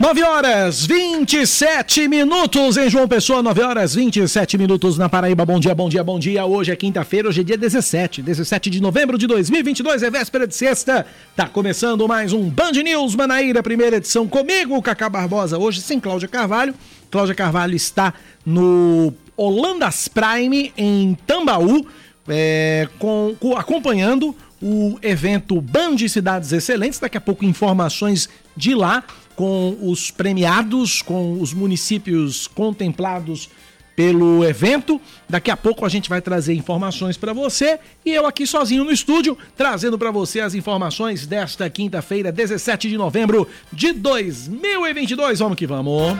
9 horas 27 minutos em João Pessoa, 9 horas 27 minutos na Paraíba. Bom dia, bom dia, bom dia. Hoje é quinta-feira, hoje é dia 17, 17 de novembro de 2022, é véspera de sexta. Tá começando mais um Band News Manaíra, primeira edição comigo, Cacá Barbosa, hoje sem Cláudia Carvalho. Cláudia Carvalho está no Holandas Prime em Tambaú, é, com, com, acompanhando o evento Band Cidades Excelentes. Daqui a pouco informações de lá com os premiados, com os municípios contemplados pelo evento. Daqui a pouco a gente vai trazer informações para você e eu aqui sozinho no estúdio, trazendo para você as informações desta quinta-feira, 17 de novembro de 2022. Vamos que vamos.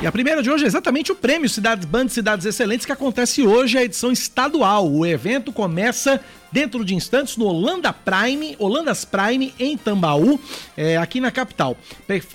E a primeira de hoje é exatamente o prêmio Cidades Band Cidades Excelentes que acontece hoje, a edição estadual. O evento começa dentro de instantes no Holanda Prime, Holandas Prime em Tambaú, é, aqui na capital.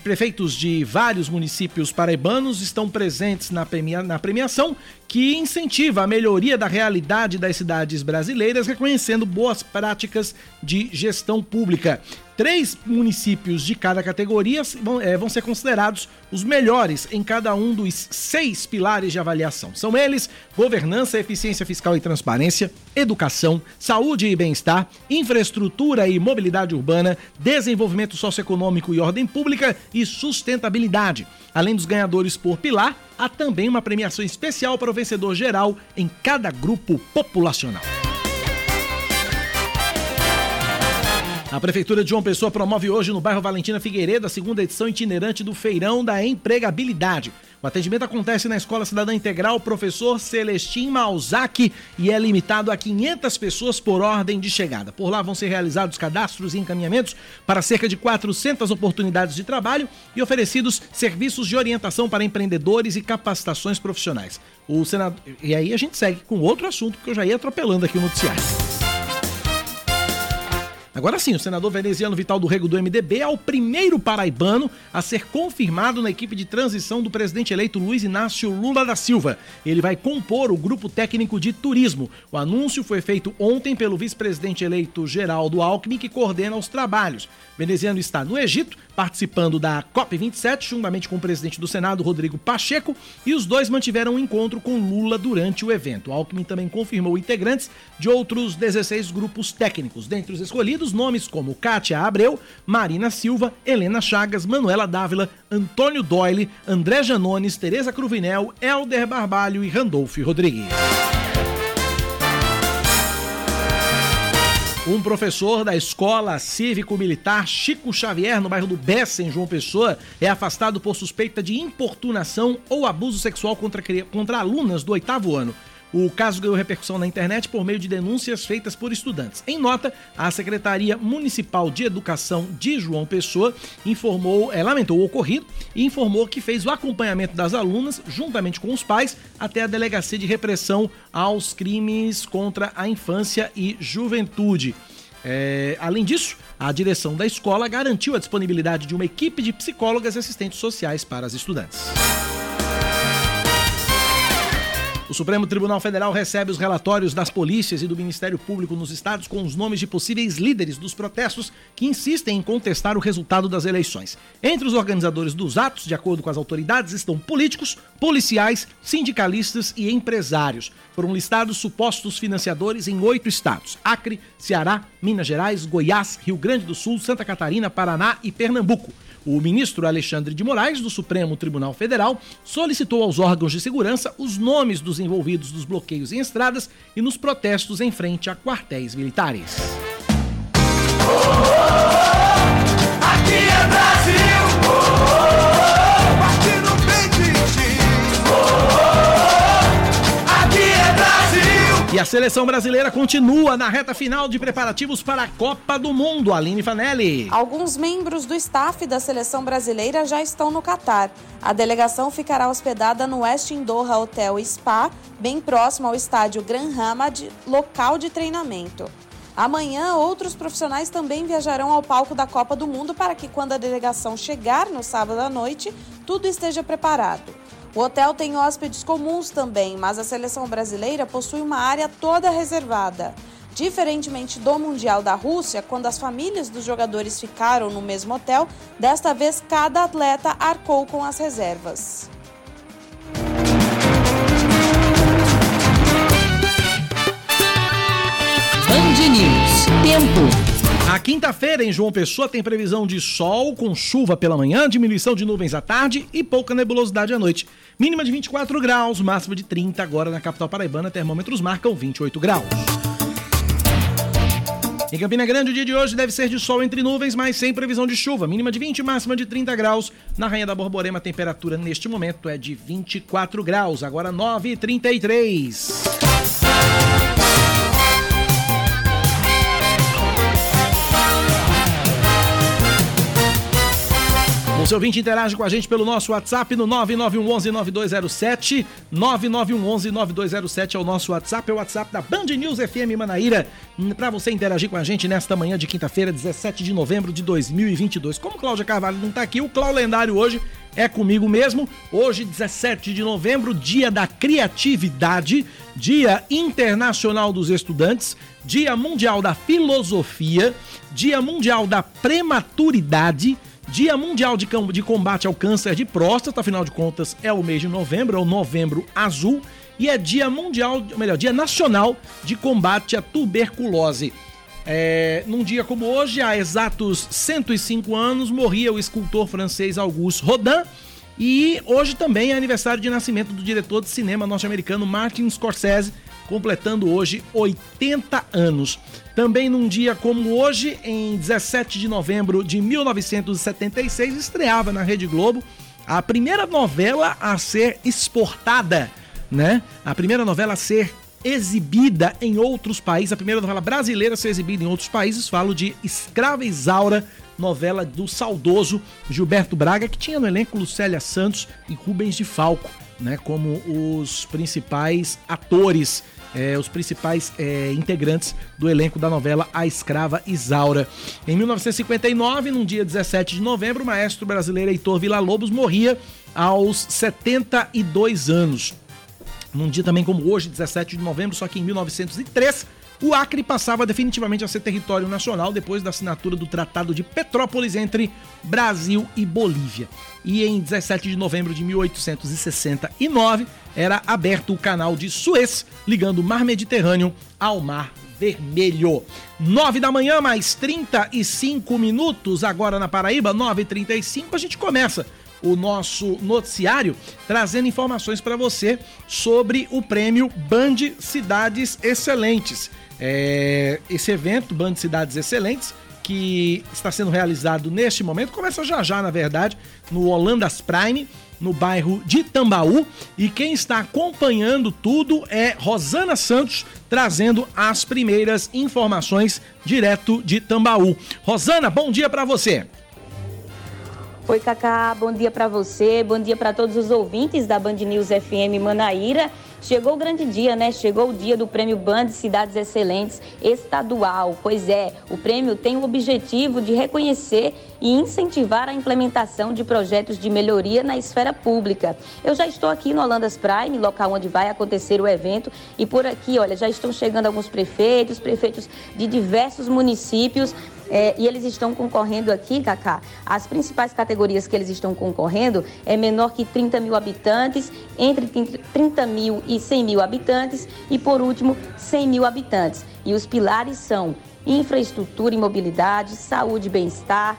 Prefeitos de vários municípios paraibanos estão presentes na, premia, na premiação que incentiva a melhoria da realidade das cidades brasileiras, reconhecendo boas práticas de gestão pública. Três municípios de cada categoria vão, é, vão, ser considerados os melhores em cada um dos seis pilares de avaliação. São eles: governança, eficiência fiscal e transparência, educação, saúde e bem-estar, infraestrutura e mobilidade urbana, desenvolvimento socioeconômico e ordem pública e sustentabilidade. Além dos ganhadores por pilar, há também uma premiação especial para o vencedor geral em cada grupo populacional. A Prefeitura de João Pessoa promove hoje no bairro Valentina Figueiredo a segunda edição itinerante do Feirão da Empregabilidade. O atendimento acontece na Escola Cidadã Integral Professor Celestim Malzac e é limitado a 500 pessoas por ordem de chegada. Por lá vão ser realizados cadastros e encaminhamentos para cerca de 400 oportunidades de trabalho e oferecidos serviços de orientação para empreendedores e capacitações profissionais. O senador... E aí a gente segue com outro assunto que eu já ia atropelando aqui no noticiário. Agora sim, o senador veneziano Vital do Rego do MDB é o primeiro paraibano a ser confirmado na equipe de transição do presidente eleito Luiz Inácio Lula da Silva. Ele vai compor o grupo técnico de turismo. O anúncio foi feito ontem pelo vice-presidente eleito Geraldo Alckmin, que coordena os trabalhos. Veneziano está no Egito, participando da COP27, juntamente com o presidente do Senado, Rodrigo Pacheco, e os dois mantiveram um encontro com Lula durante o evento. Alckmin também confirmou integrantes de outros 16 grupos técnicos. Dentre os escolhidos, nomes como Kátia Abreu, Marina Silva, Helena Chagas, Manuela Dávila, Antônio Doyle, André Janones, Tereza Cruvinel, Helder Barbalho e Randolph Rodrigues. Um professor da escola cívico-militar Chico Xavier, no bairro do Bessa, em João Pessoa, é afastado por suspeita de importunação ou abuso sexual contra, contra alunas do oitavo ano. O caso ganhou repercussão na internet por meio de denúncias feitas por estudantes. Em nota, a Secretaria Municipal de Educação de João Pessoa informou, é, lamentou o ocorrido e informou que fez o acompanhamento das alunas, juntamente com os pais, até a Delegacia de Repressão aos Crimes contra a Infância e Juventude. É, além disso, a direção da escola garantiu a disponibilidade de uma equipe de psicólogas e assistentes sociais para as estudantes. O Supremo Tribunal Federal recebe os relatórios das polícias e do Ministério Público nos estados com os nomes de possíveis líderes dos protestos que insistem em contestar o resultado das eleições. Entre os organizadores dos atos, de acordo com as autoridades, estão políticos, policiais, sindicalistas e empresários. Foram listados supostos financiadores em oito estados: Acre, Ceará, Minas Gerais, Goiás, Rio Grande do Sul, Santa Catarina, Paraná e Pernambuco. O ministro Alexandre de Moraes, do Supremo Tribunal Federal, solicitou aos órgãos de segurança os nomes dos envolvidos nos bloqueios em estradas e nos protestos em frente a quartéis militares. Oh, oh, oh, E a seleção brasileira continua na reta final de preparativos para a Copa do Mundo. Aline Fanelli. Alguns membros do staff da seleção brasileira já estão no Catar. A delegação ficará hospedada no West Doha Hotel Spa, bem próximo ao estádio Gran Hamad, local de treinamento. Amanhã, outros profissionais também viajarão ao palco da Copa do Mundo para que, quando a delegação chegar no sábado à noite, tudo esteja preparado. O hotel tem hóspedes comuns também, mas a seleção brasileira possui uma área toda reservada. Diferentemente do Mundial da Rússia, quando as famílias dos jogadores ficaram no mesmo hotel, desta vez cada atleta arcou com as reservas. Band News. Tempo. A quinta-feira em João Pessoa tem previsão de sol com chuva pela manhã, diminuição de nuvens à tarde e pouca nebulosidade à noite. Mínima de 24 graus, máxima de 30 agora na capital paraibana, termômetros marcam 28 graus. Em Campina Grande, o dia de hoje deve ser de sol entre nuvens, mas sem previsão de chuva. Mínima de 20, máxima de 30 graus. Na Rainha da Borborema, a temperatura neste momento é de 24 graus. Agora 9h33. Você ouvinte interage com a gente pelo nosso WhatsApp no 9911-9207. 9911-9207 é o nosso WhatsApp, é o WhatsApp da Band News FM Manaíra, para você interagir com a gente nesta manhã de quinta-feira, 17 de novembro de 2022. Como Cláudia Carvalho não está aqui, o Cláudio Lendário hoje é comigo mesmo. Hoje, 17 de novembro, dia da criatividade, dia internacional dos estudantes, dia mundial da filosofia, dia mundial da prematuridade, Dia Mundial de, de Combate ao Câncer de Próstata, afinal de contas é o mês de novembro, é o novembro azul, e é Dia Mundial, melhor, Dia Nacional de Combate à Tuberculose. É, num dia como hoje, há exatos 105 anos, morria o escultor francês Auguste Rodin, e hoje também é aniversário de nascimento do diretor de cinema norte-americano Martin Scorsese, completando hoje 80 anos. Também num dia como hoje, em 17 de novembro de 1976, estreava na Rede Globo a primeira novela a ser exportada, né? A primeira novela a ser exibida em outros países, a primeira novela brasileira a ser exibida em outros países, falo de Escrava Isaura, novela do saudoso Gilberto Braga, que tinha no elenco Lucélia Santos e Rubens de Falco, né, como os principais atores é, os principais é, integrantes do elenco da novela A Escrava Isaura. Em 1959, num dia 17 de novembro, o maestro brasileiro Heitor Villa-Lobos morria aos 72 anos. Num dia também como hoje, 17 de novembro, só que em 1903, o Acre passava definitivamente a ser território nacional depois da assinatura do Tratado de Petrópolis entre Brasil e Bolívia. E em 17 de novembro de 1869 era aberto o canal de Suez, ligando o Mar Mediterrâneo ao Mar Vermelho. 9 da manhã, mais 35 minutos, agora na Paraíba, 9h35, a gente começa o nosso noticiário trazendo informações para você sobre o prêmio Band Cidades Excelentes. É, esse evento, Band Cidades Excelentes, que está sendo realizado neste momento, começa já já, na verdade, no Holandas Prime, no bairro de Tambaú. E quem está acompanhando tudo é Rosana Santos, trazendo as primeiras informações direto de Tambaú. Rosana, bom dia para você. Oi, Cacá, bom dia para você, bom dia para todos os ouvintes da Band News FM Manaíra. Chegou o grande dia, né? Chegou o dia do Prêmio Band Cidades Excelentes estadual. Pois é, o prêmio tem o objetivo de reconhecer e incentivar a implementação de projetos de melhoria na esfera pública. Eu já estou aqui no Holandas Prime, local onde vai acontecer o evento, e por aqui, olha, já estão chegando alguns prefeitos, prefeitos de diversos municípios é, e eles estão concorrendo aqui, Cacá, as principais categorias que eles estão concorrendo é menor que 30 mil habitantes, entre 30 mil e 100 mil habitantes e, por último, 100 mil habitantes. E os pilares são infraestrutura e mobilidade, saúde e bem-estar,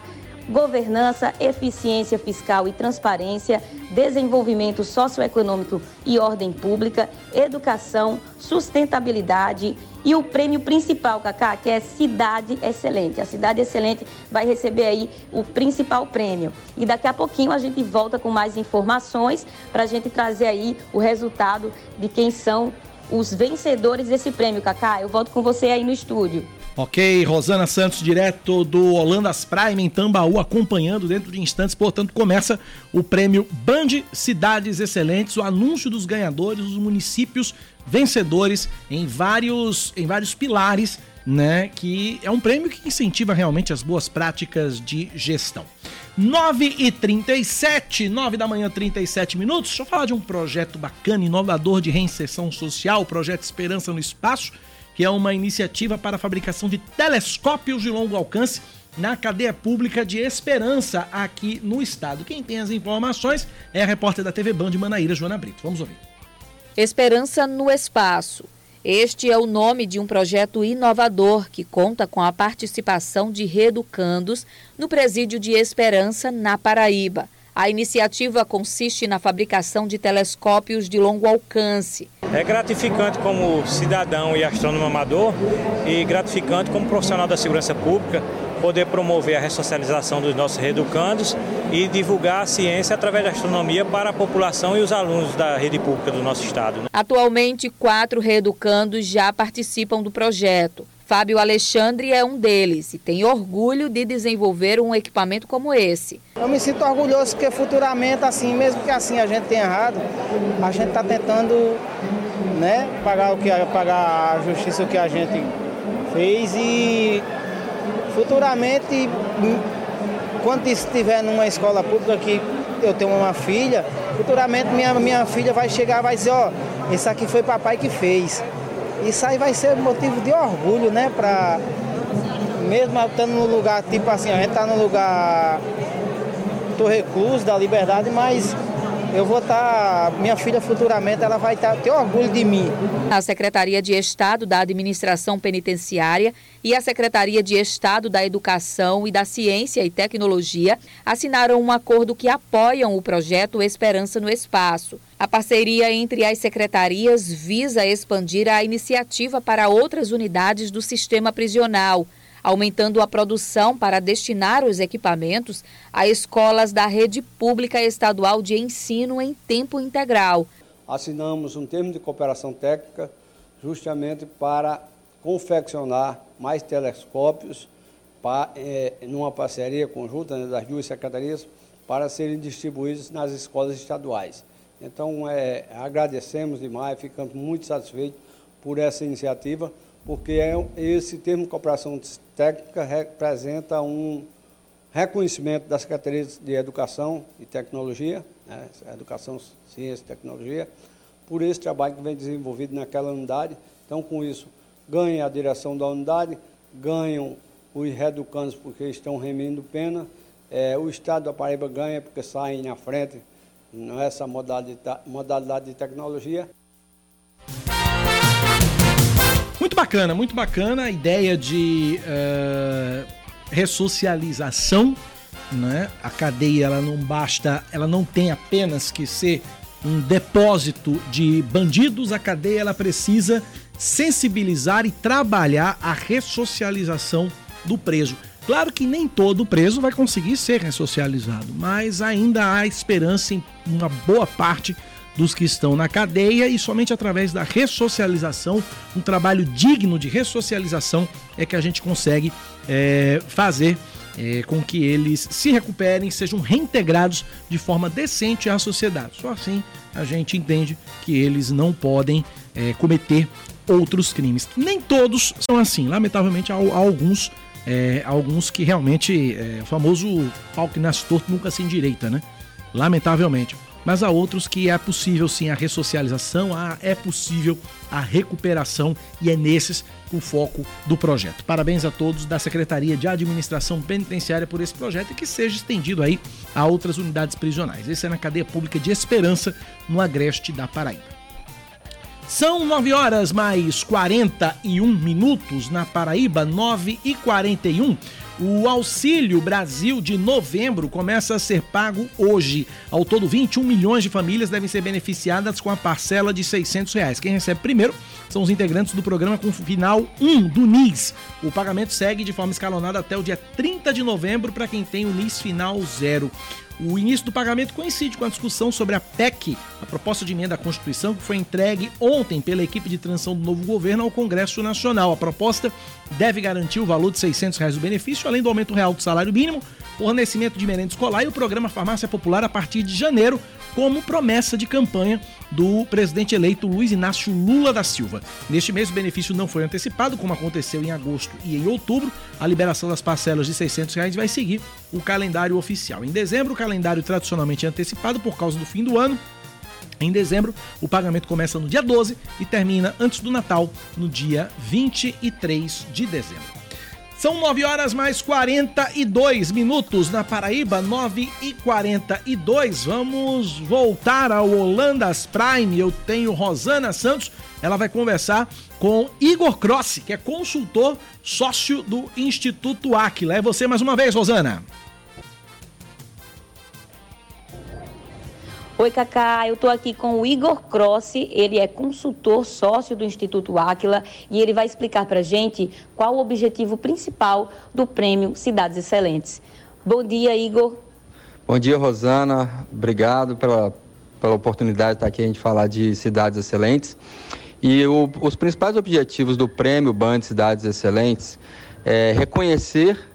governança, eficiência fiscal e transparência, desenvolvimento socioeconômico e ordem pública, educação, sustentabilidade e o prêmio principal, Cacá, que é Cidade Excelente. A Cidade Excelente vai receber aí o principal prêmio. E daqui a pouquinho a gente volta com mais informações para a gente trazer aí o resultado de quem são os vencedores desse prêmio, Cacá. Eu volto com você aí no estúdio. Ok, Rosana Santos, direto do Holandas Prime em Tambaú, acompanhando dentro de instantes. Portanto, começa o prêmio Band Cidades Excelentes, o anúncio dos ganhadores, os municípios vencedores em vários, em vários pilares, né? Que é um prêmio que incentiva realmente as boas práticas de gestão. 9 e 37, 9 da manhã, 37 minutos. Deixa eu falar de um projeto bacana, inovador de reinserção social, o projeto Esperança no Espaço que é uma iniciativa para a fabricação de telescópios de longo alcance na cadeia pública de Esperança aqui no estado. Quem tem as informações é a repórter da TV Band Manaíra, Joana Brito. Vamos ouvir. Esperança no Espaço. Este é o nome de um projeto inovador que conta com a participação de reeducandos no Presídio de Esperança, na Paraíba. A iniciativa consiste na fabricação de telescópios de longo alcance. É gratificante como cidadão e astrônomo amador e gratificante como profissional da segurança pública poder promover a ressocialização dos nossos reeducandos e divulgar a ciência através da astronomia para a população e os alunos da rede pública do nosso estado. Atualmente, quatro reeducandos já participam do projeto. Fábio Alexandre é um deles e tem orgulho de desenvolver um equipamento como esse. Eu me sinto orgulhoso porque futuramente, assim, mesmo que assim a gente tenha errado, a gente está tentando né, pagar, o que, pagar a justiça que a gente fez e futuramente, quando estiver numa escola pública que eu tenho uma filha, futuramente minha, minha filha vai chegar e vai dizer, ó, oh, esse aqui foi papai que fez. Isso aí vai ser motivo de orgulho, né? Pra, mesmo estando no lugar, tipo assim, a gente tá no lugar do recluso, da liberdade, mas eu vou estar, tá, minha filha futuramente, ela vai tá, ter orgulho de mim. A Secretaria de Estado da Administração Penitenciária e a Secretaria de Estado da Educação e da Ciência e Tecnologia assinaram um acordo que apoiam o projeto Esperança no Espaço. A parceria entre as secretarias visa expandir a iniciativa para outras unidades do sistema prisional aumentando a produção para destinar os equipamentos a escolas da rede pública estadual de ensino em tempo integral. Assinamos um termo de cooperação técnica justamente para confeccionar mais telescópios para, é, numa parceria conjunta né, das duas secretarias para serem distribuídos nas escolas estaduais. Então, é, agradecemos demais, ficamos muito satisfeitos por essa iniciativa porque é, esse termo de cooperação técnica representa um reconhecimento da Secretaria de Educação e Tecnologia, né, Educação, Ciência e Tecnologia, por esse trabalho que vem desenvolvido naquela unidade. Então, com isso, ganha a direção da unidade, ganham os reeducandos porque estão remindo pena, é, o Estado da Paraíba ganha porque saem na frente nessa modalidade, modalidade de tecnologia. Muito bacana, muito bacana a ideia de uh, ressocialização, né? A cadeia ela não basta, ela não tem apenas que ser um depósito de bandidos, a cadeia ela precisa sensibilizar e trabalhar a ressocialização do preso. Claro que nem todo preso vai conseguir ser ressocializado, mas ainda há esperança em uma boa parte dos que estão na cadeia e somente através da ressocialização, um trabalho digno de ressocialização, é que a gente consegue é, fazer é, com que eles se recuperem, sejam reintegrados de forma decente à sociedade. Só assim a gente entende que eles não podem é, cometer outros crimes. Nem todos são assim, lamentavelmente há, há alguns. É, alguns que realmente, é, o famoso pau que nasce torto nunca se endireita, né? Lamentavelmente mas há outros que é possível sim a ressocialização, é possível a recuperação e é nesses o foco do projeto. Parabéns a todos da Secretaria de Administração Penitenciária por esse projeto e que seja estendido aí a outras unidades prisionais. Esse é na cadeia pública de Esperança, no Agreste da Paraíba. São 9 horas mais 41 minutos na Paraíba, 9 e 41. O Auxílio Brasil de novembro começa a ser pago hoje. Ao todo, 21 milhões de famílias devem ser beneficiadas com a parcela de 600 reais. Quem recebe primeiro são os integrantes do programa com final 1 do NIS. O pagamento segue de forma escalonada até o dia 30 de novembro para quem tem o NIS final 0. O início do pagamento coincide com a discussão sobre a PEC, a proposta de emenda à Constituição, que foi entregue ontem pela equipe de transição do novo governo ao Congresso Nacional. A proposta deve garantir o valor de 600 reais do benefício, além do aumento real do salário mínimo, fornecimento de merenda escolar e o programa Farmácia Popular a partir de janeiro, como promessa de campanha do presidente eleito Luiz Inácio Lula da Silva. Neste mês, o benefício não foi antecipado, como aconteceu em agosto e em outubro. A liberação das parcelas de 600 reais vai seguir o calendário oficial. Em dezembro, o calendário tradicionalmente é antecipado por causa do fim do ano Em dezembro, o pagamento começa no dia 12 e termina antes do Natal, no dia 23 de dezembro. São 9 horas mais 42 minutos na Paraíba, 9 e 42. Vamos voltar ao Holandas Prime. Eu tenho Rosana Santos. Ela vai conversar com Igor Crossi, que é consultor sócio do Instituto Aquila. É você mais uma vez, Rosana. Oi, Cacá. Eu estou aqui com o Igor Crossi. Ele é consultor sócio do Instituto Áquila e ele vai explicar para a gente qual o objetivo principal do prêmio Cidades Excelentes. Bom dia, Igor. Bom dia, Rosana. Obrigado pela, pela oportunidade de estar aqui a gente falar de cidades excelentes. E o, os principais objetivos do prêmio Band Cidades Excelentes é reconhecer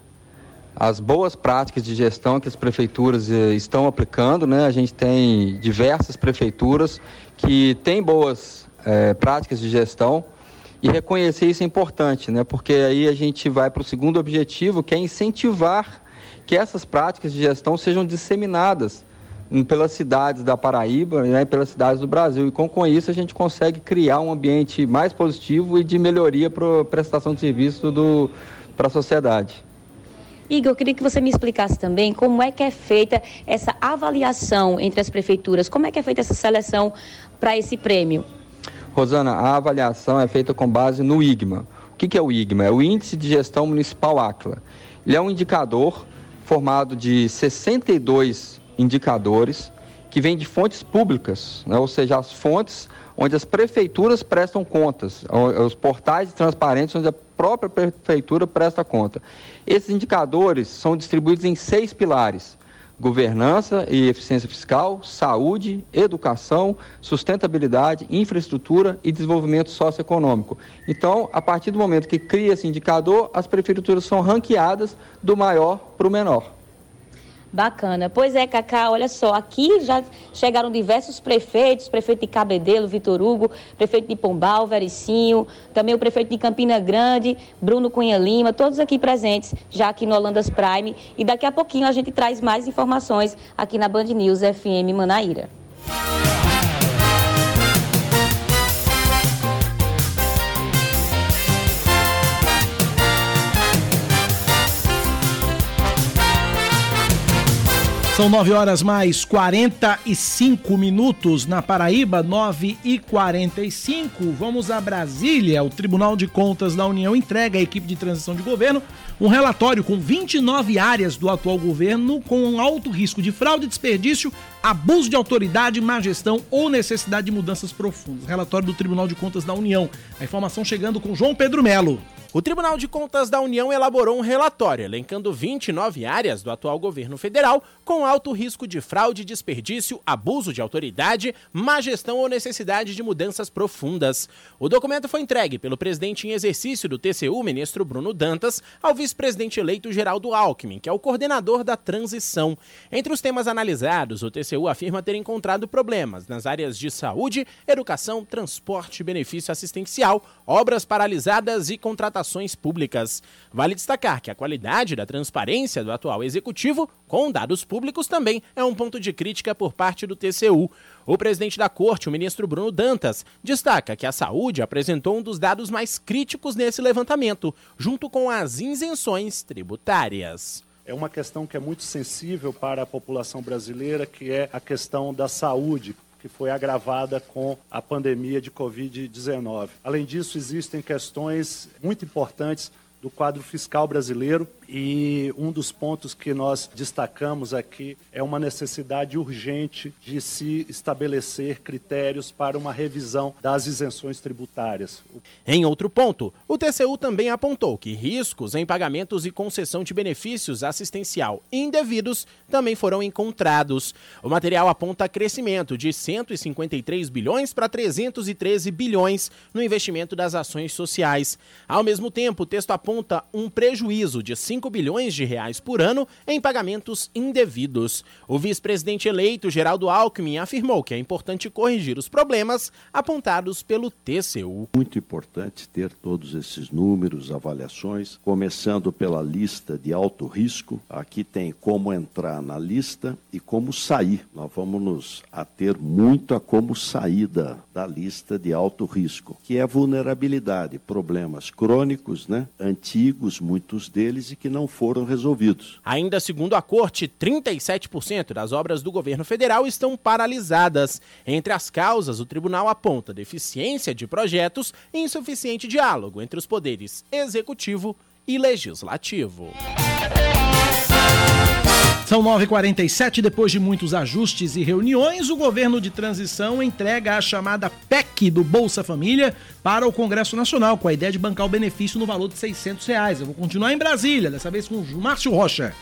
as boas práticas de gestão que as prefeituras eh, estão aplicando. Né? A gente tem diversas prefeituras que têm boas é, práticas de gestão e reconhecer isso é importante, né? porque aí a gente vai para o segundo objetivo, que é incentivar que essas práticas de gestão sejam disseminadas pelas cidades da Paraíba né, pelas cidades do Brasil. E com, com isso a gente consegue criar um ambiente mais positivo e de melhoria para a prestação de serviço para a sociedade. Igor, eu queria que você me explicasse também como é que é feita essa avaliação entre as prefeituras, como é que é feita essa seleção para esse prêmio? Rosana, a avaliação é feita com base no IGMA. O que é o IGMA? É o Índice de Gestão Municipal Áquila. Ele é um indicador formado de 62 indicadores que vêm de fontes públicas, né? ou seja, as fontes onde as prefeituras prestam contas, os portais transparentes onde a própria prefeitura presta conta. Esses indicadores são distribuídos em seis pilares: governança e eficiência fiscal, saúde, educação, sustentabilidade, infraestrutura e desenvolvimento socioeconômico. Então, a partir do momento que cria esse indicador, as prefeituras são ranqueadas do maior para o menor. Bacana. Pois é, Cacá, olha só, aqui já chegaram diversos prefeitos, prefeito de Cabedelo, Vitor Hugo, prefeito de Pombal, Vericinho, também o prefeito de Campina Grande, Bruno Cunha Lima, todos aqui presentes, já aqui no Holandas Prime. E daqui a pouquinho a gente traz mais informações aqui na Band News FM Manaíra. São 9 horas mais 45 minutos na Paraíba, 9 e 45. Vamos a Brasília. O Tribunal de Contas da União entrega à equipe de transição de governo um relatório com 29 áreas do atual governo com alto risco de fraude, desperdício, abuso de autoridade, má gestão ou necessidade de mudanças profundas. Relatório do Tribunal de Contas da União. A informação chegando com João Pedro Melo. O Tribunal de Contas da União elaborou um relatório elencando 29 áreas do atual governo federal com alto risco de fraude, desperdício, abuso de autoridade, má gestão ou necessidade de mudanças profundas. O documento foi entregue pelo presidente em exercício do TCU, ministro Bruno Dantas, ao vice-presidente eleito Geraldo Alckmin, que é o coordenador da transição. Entre os temas analisados, o TCU afirma ter encontrado problemas nas áreas de saúde, educação, transporte, benefício assistencial, obras paralisadas e contratação contratações públicas. Vale destacar que a qualidade da transparência do atual executivo, com dados públicos, também é um ponto de crítica por parte do TCU. O presidente da corte, o ministro Bruno Dantas, destaca que a saúde apresentou um dos dados mais críticos nesse levantamento, junto com as isenções tributárias é uma questão que é muito sensível para a população brasileira, que é a questão da saúde, que foi agravada com a pandemia de Covid-19. Além disso, existem questões muito importantes do quadro fiscal brasileiro e um dos pontos que nós destacamos aqui é uma necessidade urgente de se estabelecer critérios para uma revisão das isenções tributárias. Em outro ponto, o TCU também apontou que riscos em pagamentos e concessão de benefícios assistencial indevidos também foram encontrados. O material aponta crescimento de 153 bilhões para 313 bilhões no investimento das ações sociais. Ao mesmo tempo, o texto aponta um prejuízo de 5 bilhões de reais por ano em pagamentos indevidos. O vice-presidente eleito, Geraldo Alckmin, afirmou que é importante corrigir os problemas apontados pelo TCU. Muito importante ter todos esses números, avaliações, começando pela lista de alto risco. Aqui tem como entrar na lista e como sair. Nós vamos nos ater muito a como sair da, da lista de alto risco, que é vulnerabilidade, problemas crônicos, né, antigos, muitos deles, e que não foram resolvidos. Ainda segundo a corte, 37% das obras do governo federal estão paralisadas. Entre as causas, o tribunal aponta deficiência de projetos e insuficiente diálogo entre os poderes executivo e legislativo. São 9h47, depois de muitos ajustes e reuniões, o governo de transição entrega a chamada PEC do Bolsa Família para o Congresso Nacional, com a ideia de bancar o benefício no valor de 600 reais. Eu vou continuar em Brasília, dessa vez com o Márcio Rocha.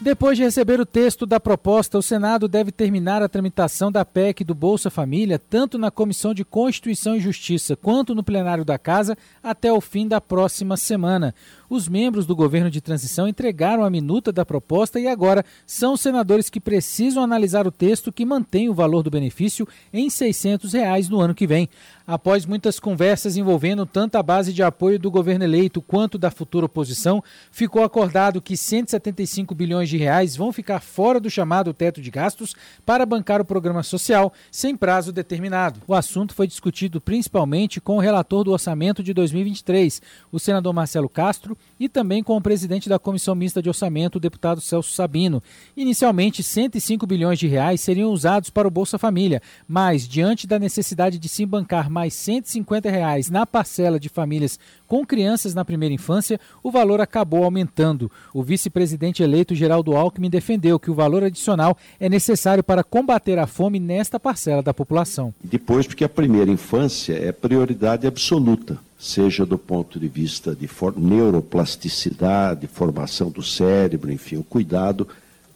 Depois de receber o texto da proposta, o Senado deve terminar a tramitação da PEC do Bolsa Família, tanto na Comissão de Constituição e Justiça quanto no plenário da Casa, até o fim da próxima semana. Os membros do governo de transição entregaram a minuta da proposta e agora são os senadores que precisam analisar o texto que mantém o valor do benefício em 600 reais no ano que vem. Após muitas conversas envolvendo tanto a base de apoio do governo eleito quanto da futura oposição, ficou acordado que 175 bilhões de reais vão ficar fora do chamado teto de gastos para bancar o programa social sem prazo determinado. O assunto foi discutido principalmente com o relator do orçamento de 2023, o senador Marcelo Castro, e também com o presidente da Comissão Mista de Orçamento, o deputado Celso Sabino. Inicialmente, 105 bilhões de reais seriam usados para o Bolsa Família, mas diante da necessidade de se bancar mais 150 reais na parcela de famílias com crianças na primeira infância, o valor acabou aumentando. O vice-presidente eleito Geraldo Alckmin defendeu que o valor adicional é necessário para combater a fome nesta parcela da população. Depois, porque a primeira infância é prioridade absoluta seja do ponto de vista de neuroplasticidade, formação do cérebro, enfim, o cuidado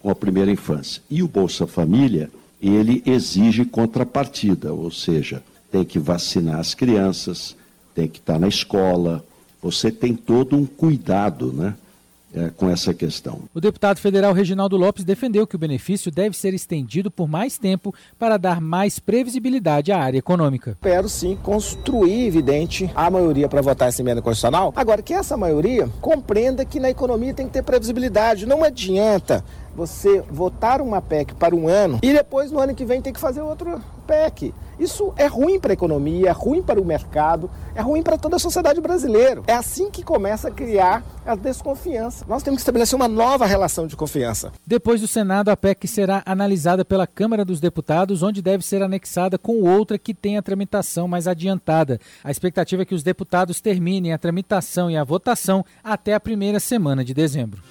com a primeira infância. E o Bolsa Família, ele exige contrapartida, ou seja, tem que vacinar as crianças, tem que estar na escola, você tem todo um cuidado, né? É, com essa questão. O deputado federal Reginaldo Lopes defendeu que o benefício deve ser estendido por mais tempo para dar mais previsibilidade à área econômica. Espero sim construir, evidente, a maioria para votar essa emenda constitucional. Agora, que essa maioria compreenda que na economia tem que ter previsibilidade. Não adianta você votar uma PEC para um ano e depois no ano que vem tem que fazer outro PEC. Isso é ruim para a economia, é ruim para o mercado, é ruim para toda a sociedade brasileira. É assim que começa a criar a desconfiança. Nós temos que estabelecer uma nova relação de confiança. Depois do Senado, a PEC será analisada pela Câmara dos Deputados, onde deve ser anexada com outra que tem a tramitação mais adiantada. A expectativa é que os deputados terminem a tramitação e a votação até a primeira semana de dezembro.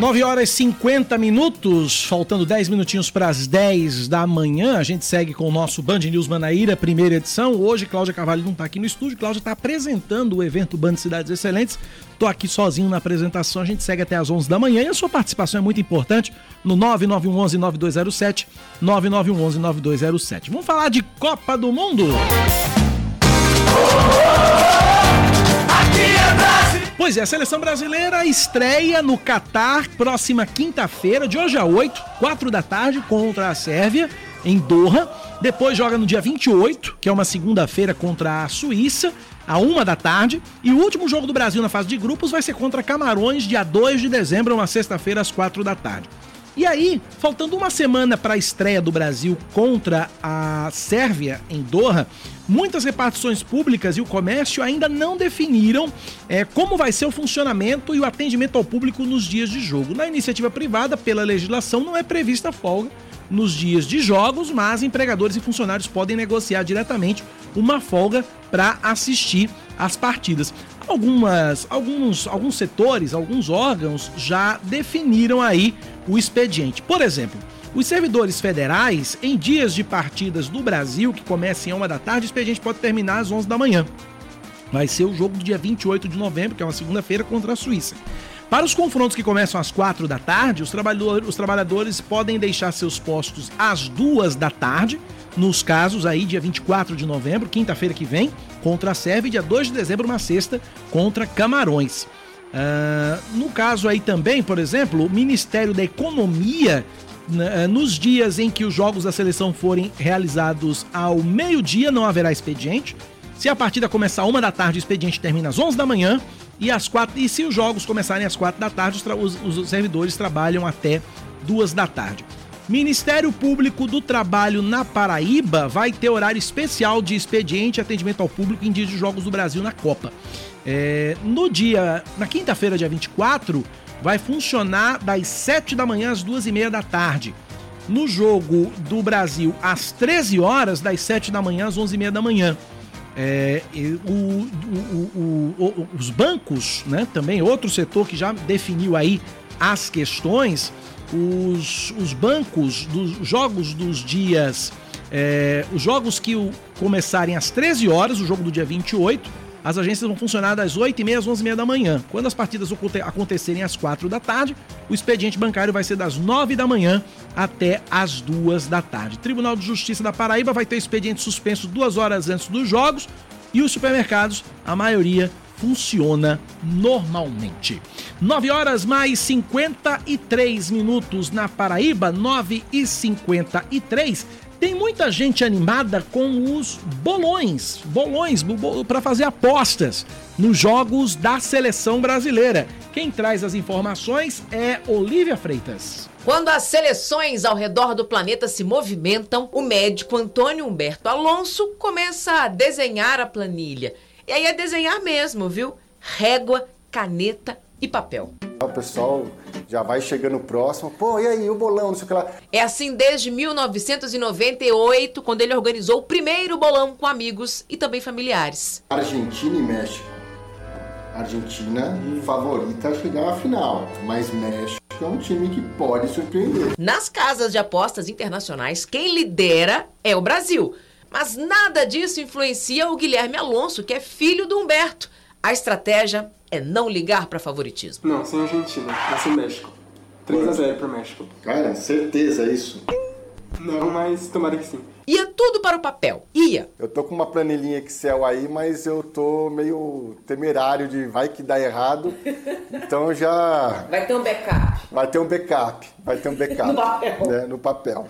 9 horas e 50 minutos, faltando 10 minutinhos para as 10 da manhã. A gente segue com o nosso Band News Manaíra, primeira edição. Hoje, Cláudia Carvalho não está aqui no estúdio. Cláudia está apresentando o evento Band Cidades Excelentes. Estou aqui sozinho na apresentação. A gente segue até as 11 da manhã e a sua participação é muito importante no 9911-9207. 9911-9207. Vamos falar de Copa do Mundo? Aqui é Brasil! Pois é, a seleção brasileira estreia no Catar próxima quinta-feira, de hoje a 8, 4 da tarde, contra a Sérvia, em Doha. Depois joga no dia 28, que é uma segunda-feira, contra a Suíça, a 1 da tarde. E o último jogo do Brasil na fase de grupos vai ser contra Camarões, dia 2 de dezembro, uma sexta-feira, às 4 da tarde. E aí, faltando uma semana para a estreia do Brasil contra a Sérvia em Doha, muitas repartições públicas e o comércio ainda não definiram é, como vai ser o funcionamento e o atendimento ao público nos dias de jogo. Na iniciativa privada, pela legislação, não é prevista folga nos dias de jogos, mas empregadores e funcionários podem negociar diretamente uma folga para assistir às partidas. Algumas, alguns, alguns setores, alguns órgãos já definiram aí o expediente. Por exemplo, os servidores federais, em dias de partidas do Brasil, que começam a uma da tarde, o expediente pode terminar às 11 da manhã. Vai ser o jogo do dia 28 de novembro, que é uma segunda-feira, contra a Suíça. Para os confrontos que começam às quatro da tarde, os, trabalhador, os trabalhadores podem deixar seus postos às duas da tarde, nos casos aí, dia 24 de novembro, quinta-feira que vem, contra a Sérvia, dia 2 de dezembro, uma sexta, contra Camarões. Uh, no caso aí também, por exemplo, o Ministério da Economia, nos dias em que os jogos da seleção forem realizados ao meio-dia, não haverá expediente. Se a partida começar uma da tarde, o expediente termina às 11 da manhã. E, às quatro, e se os jogos começarem às quatro da tarde, os, os, os servidores trabalham até duas da tarde. Ministério Público do Trabalho na Paraíba vai ter horário especial de expediente e atendimento ao público em dias de Jogos do Brasil na Copa. É, no dia, na quinta-feira, dia 24, vai funcionar das 7 da manhã às 2 e meia da tarde. No jogo do Brasil, às 13 horas, das 7 da manhã às 11 e meia da manhã. É, o, o, o, os bancos, né, também outro setor que já definiu aí as questões, os, os bancos dos jogos dos dias, é, os jogos que começarem às 13 horas, o jogo do dia 28, as agências vão funcionar das 8h30 às 11h30 da manhã. Quando as partidas acontecerem às 4 da tarde, o expediente bancário vai ser das 9 da manhã até às 2 da tarde. Tribunal de Justiça da Paraíba vai ter expediente suspenso duas horas antes dos jogos e os supermercados, a maioria funciona normalmente. 9 horas mais 53 minutos na Paraíba, 9 e 53. Tem muita gente animada com os bolões, bolões para fazer apostas nos jogos da seleção brasileira. Quem traz as informações é Olivia Freitas. Quando as seleções ao redor do planeta se movimentam, o médico Antônio Humberto Alonso começa a desenhar a planilha. E aí é desenhar mesmo, viu? Régua, caneta e papel. O pessoal já vai chegando próximo. Pô, e aí, o bolão, não sei o que lá. É assim desde 1998, quando ele organizou o primeiro bolão com amigos e também familiares. Argentina e México. Argentina favorita a chegar à final, mas México é um time que pode surpreender. Nas casas de apostas internacionais, quem lidera é o Brasil. Mas nada disso influencia o Guilherme Alonso, que é filho do Humberto. A estratégia é não ligar para favoritismo. Não, sem Argentina, mas sem México. 3 a 0 pro México. Cara, certeza isso. Não, mas tomara que sim. Ia tudo para o papel. Ia. Eu tô com uma planilhinha Excel aí, mas eu tô meio temerário de vai que dá errado. Então já. Vai ter um backup. Vai ter um backup. Vai ter um backup. no papel. Né, no papel.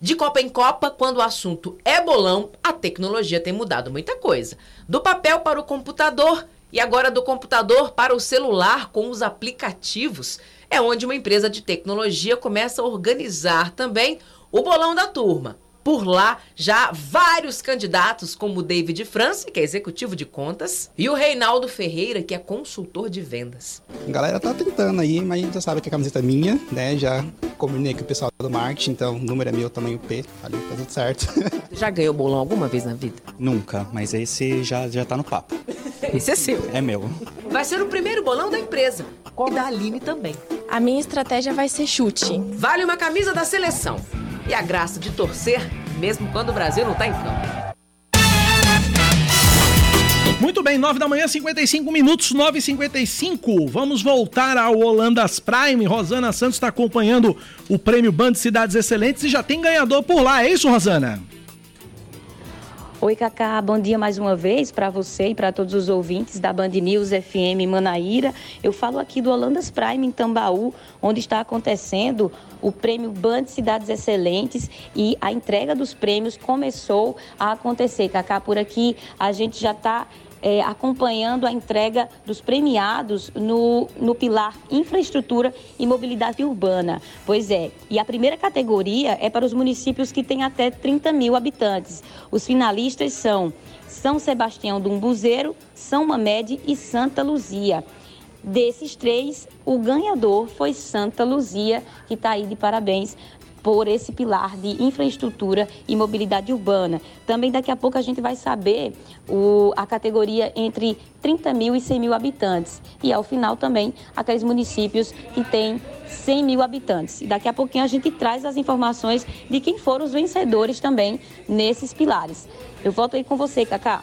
De Copa em Copa, quando o assunto é bolão, a tecnologia tem mudado muita coisa. Do papel para o computador e agora do computador para o celular com os aplicativos. É onde uma empresa de tecnologia começa a organizar também o bolão da turma. Por lá, já vários candidatos, como o David France, que é executivo de contas, e o Reinaldo Ferreira, que é consultor de vendas. A galera tá tentando aí, mas já sabe que a camiseta é minha, né? Já combinei com o pessoal do marketing, então o número é meu, tamanho P, ali tá tudo certo. Já ganhou bolão alguma vez na vida? Nunca, mas esse já, já tá no papo. Esse é seu. É meu. Vai ser o primeiro bolão da empresa. E da Aline também. A minha estratégia vai ser chute. Vale uma camisa da seleção e a graça de torcer, mesmo quando o Brasil não está em campo. Muito bem, 9 da manhã, 55 minutos, 9 e 55 Vamos voltar ao Holandas Prime. Rosana Santos está acompanhando o prêmio Band Cidades Excelentes e já tem ganhador por lá, é isso, Rosana? Oi, Cacá, bom dia mais uma vez para você e para todos os ouvintes da Band News FM Manaíra. Eu falo aqui do Holandas Prime em Tambaú, onde está acontecendo o prêmio Band Cidades Excelentes e a entrega dos prêmios começou a acontecer. Cacá, por aqui a gente já está é, acompanhando a entrega dos premiados no, no pilar infraestrutura e mobilidade urbana. Pois é, e a primeira categoria é para os municípios que têm até 30 mil habitantes. Os finalistas são São Sebastião do Umbuzeiro, São Mamede e Santa Luzia. Desses três, o ganhador foi Santa Luzia, que está aí de parabéns por esse pilar de infraestrutura e mobilidade urbana. Também daqui a pouco a gente vai saber o, a categoria entre 30 mil e 100 mil habitantes. E ao final também aqueles municípios que têm 100 mil habitantes. E daqui a pouquinho a gente traz as informações de quem foram os vencedores também nesses pilares. Eu volto aí com você, Cacá.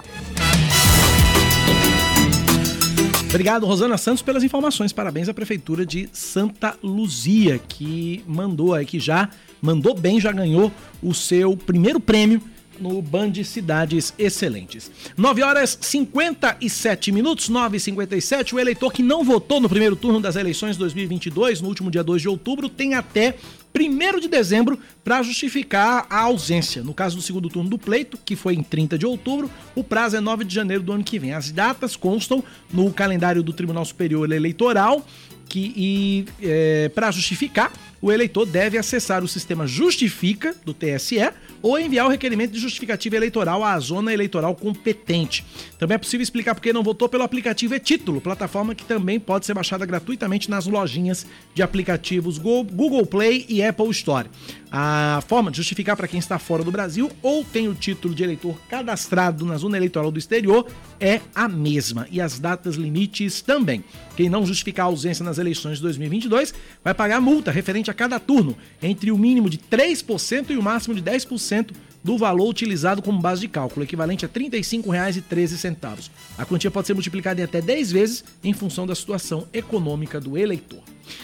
Obrigado, Rosana Santos, pelas informações. Parabéns à Prefeitura de Santa Luzia, que mandou aí, que já mandou bem, já ganhou o seu primeiro prêmio no Band Cidades Excelentes. 9 horas 57 minutos, 9 e 57 O eleitor que não votou no primeiro turno das eleições 2022, no último dia 2 de outubro, tem até 1 de dezembro para justificar a ausência. No caso do segundo turno do pleito, que foi em 30 de outubro, o prazo é 9 de janeiro do ano que vem. As datas constam no calendário do Tribunal Superior Eleitoral que e é, para justificar o eleitor deve acessar o sistema Justifica do TSE ou enviar o requerimento de justificativa eleitoral à zona eleitoral competente. Também é possível explicar por que não votou pelo aplicativo e-Título, plataforma que também pode ser baixada gratuitamente nas lojinhas de aplicativos Google Play e Apple Store. A forma de justificar para quem está fora do Brasil ou tem o título de eleitor cadastrado na zona eleitoral do exterior é a mesma e as datas limites também. Quem não justificar a ausência nas eleições de 2022 vai pagar multa referente a cada turno, entre o mínimo de 3% e o máximo de 10% do valor utilizado como base de cálculo, equivalente a R$ 35,13. A quantia pode ser multiplicada em até 10 vezes em função da situação econômica do eleitor.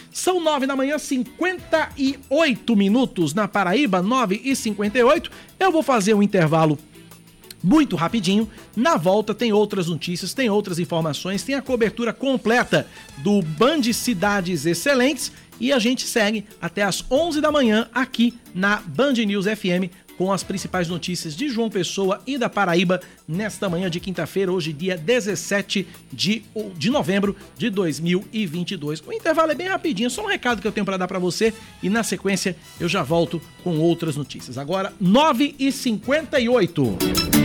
São 9 da manhã, 58 minutos na Paraíba, 9 e 58. Eu vou fazer um intervalo muito rapidinho. Na volta tem outras notícias, tem outras informações, tem a cobertura completa do Band Cidades Excelentes e a gente segue até as 11 da manhã aqui na Band News FM com as principais notícias de João Pessoa e da Paraíba nesta manhã de quinta-feira, hoje dia 17 de, de novembro de 2022. O intervalo é bem rapidinho, só um recado que eu tenho para dar para você e na sequência eu já volto com outras notícias. Agora, 9h58.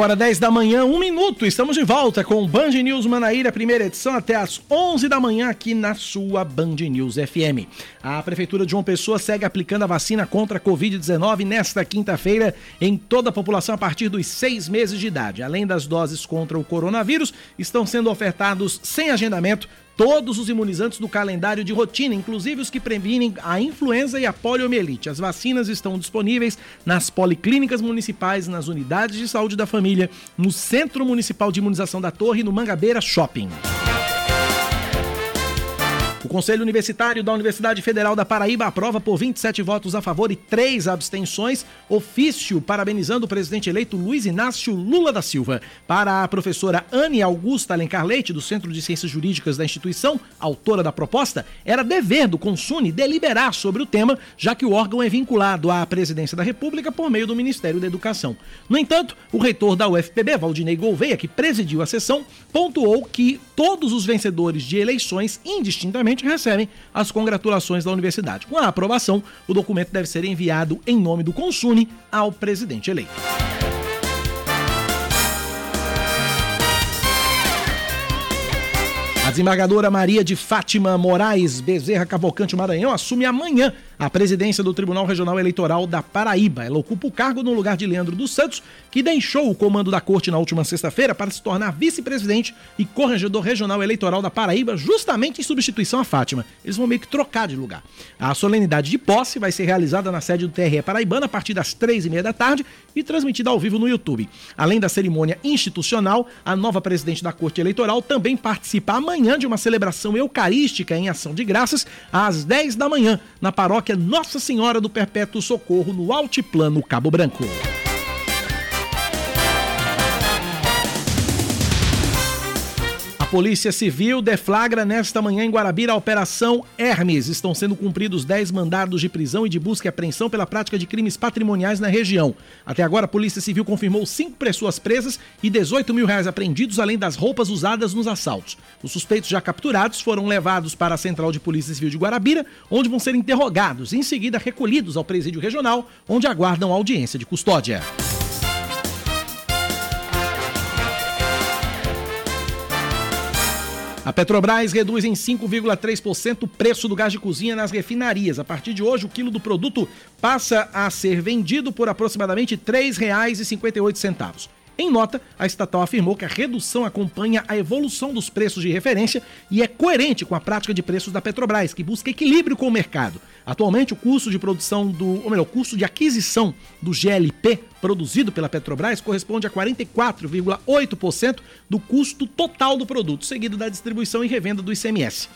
Agora 10 da manhã, um minuto. Estamos de volta com Band News Manaíra, primeira edição, até às 11 da manhã aqui na sua Band News FM. A Prefeitura de João Pessoa segue aplicando a vacina contra a Covid-19 nesta quinta-feira em toda a população a partir dos seis meses de idade. Além das doses contra o coronavírus, estão sendo ofertados sem agendamento todos os imunizantes do calendário de rotina, inclusive os que previnem a influenza e a poliomielite. As vacinas estão disponíveis nas policlínicas municipais, nas unidades de saúde da família, no Centro Municipal de Imunização da Torre e no Mangabeira Shopping. O Conselho Universitário da Universidade Federal da Paraíba aprova por 27 votos a favor e 3 abstenções ofício parabenizando o presidente eleito Luiz Inácio Lula da Silva. Para a professora Anne Augusta Alencar Leite, do Centro de Ciências Jurídicas da instituição, autora da proposta, era dever do Consune deliberar sobre o tema, já que o órgão é vinculado à presidência da República por meio do Ministério da Educação. No entanto, o reitor da UFPB, Valdinei Gouveia, que presidiu a sessão, pontuou que todos os vencedores de eleições, indistintamente, recebem as congratulações da universidade. Com a aprovação, o documento deve ser enviado em nome do Consune ao presidente eleito. A desembargadora Maria de Fátima Moraes Bezerra Cavalcante Maranhão assume amanhã a presidência do Tribunal Regional Eleitoral da Paraíba. Ela ocupa o cargo no lugar de Leandro dos Santos, que deixou o comando da corte na última sexta-feira para se tornar vice-presidente e corregedor regional eleitoral da Paraíba, justamente em substituição a Fátima. Eles vão meio que trocar de lugar. A solenidade de posse vai ser realizada na sede do TRE Paraibana a partir das três e meia da tarde e transmitida ao vivo no YouTube. Além da cerimônia institucional, a nova presidente da Corte Eleitoral também participa amanhã de uma celebração eucarística em ação de graças às 10 da manhã na paróquia paróquia Nossa Senhora do Perpétuo Socorro, no Altiplano Cabo Branco. Polícia Civil deflagra nesta manhã em Guarabira a Operação Hermes. Estão sendo cumpridos 10 mandados de prisão e de busca e apreensão pela prática de crimes patrimoniais na região. Até agora, a Polícia Civil confirmou cinco pessoas presas e 18 mil reais apreendidos, além das roupas usadas nos assaltos. Os suspeitos já capturados foram levados para a Central de Polícia Civil de Guarabira, onde vão ser interrogados e em seguida recolhidos ao presídio regional, onde aguardam audiência de custódia. A Petrobras reduz em 5,3% o preço do gás de cozinha nas refinarias. A partir de hoje, o quilo do produto passa a ser vendido por aproximadamente R$ 3,58. Em nota, a estatal afirmou que a redução acompanha a evolução dos preços de referência e é coerente com a prática de preços da Petrobras, que busca equilíbrio com o mercado. Atualmente, o custo de produção do, ou melhor, o custo de aquisição do GLP produzido pela Petrobras corresponde a 44,8% do custo total do produto, seguido da distribuição e revenda do ICMS.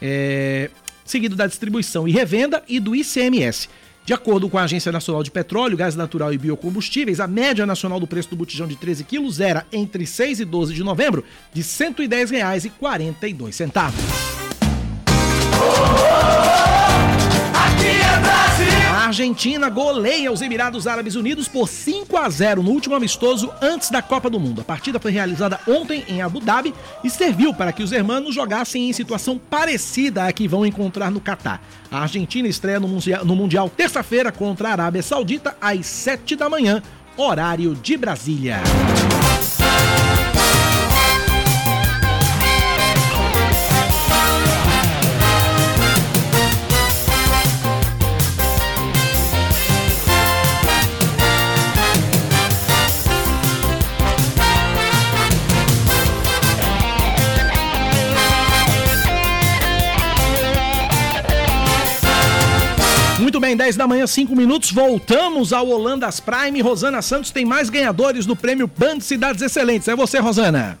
É, seguido da distribuição e revenda e do ICMS. De acordo com a Agência Nacional de Petróleo, Gás Natural e Biocombustíveis, a média nacional do preço do botijão de 13 quilos era, entre 6 e 12 de novembro, de R$ 110,42. Argentina goleia os Emirados Árabes Unidos por 5 a 0 no último amistoso antes da Copa do Mundo. A partida foi realizada ontem em Abu Dhabi e serviu para que os hermanos jogassem em situação parecida à que vão encontrar no Catar. A Argentina estreia no Mundial, no mundial terça-feira contra a Arábia Saudita às 7 da manhã, horário de Brasília. Bem, 10 da manhã, 5 minutos. Voltamos ao Holandas Prime. Rosana Santos tem mais ganhadores do prêmio Band Cidades Excelentes. É você, Rosana.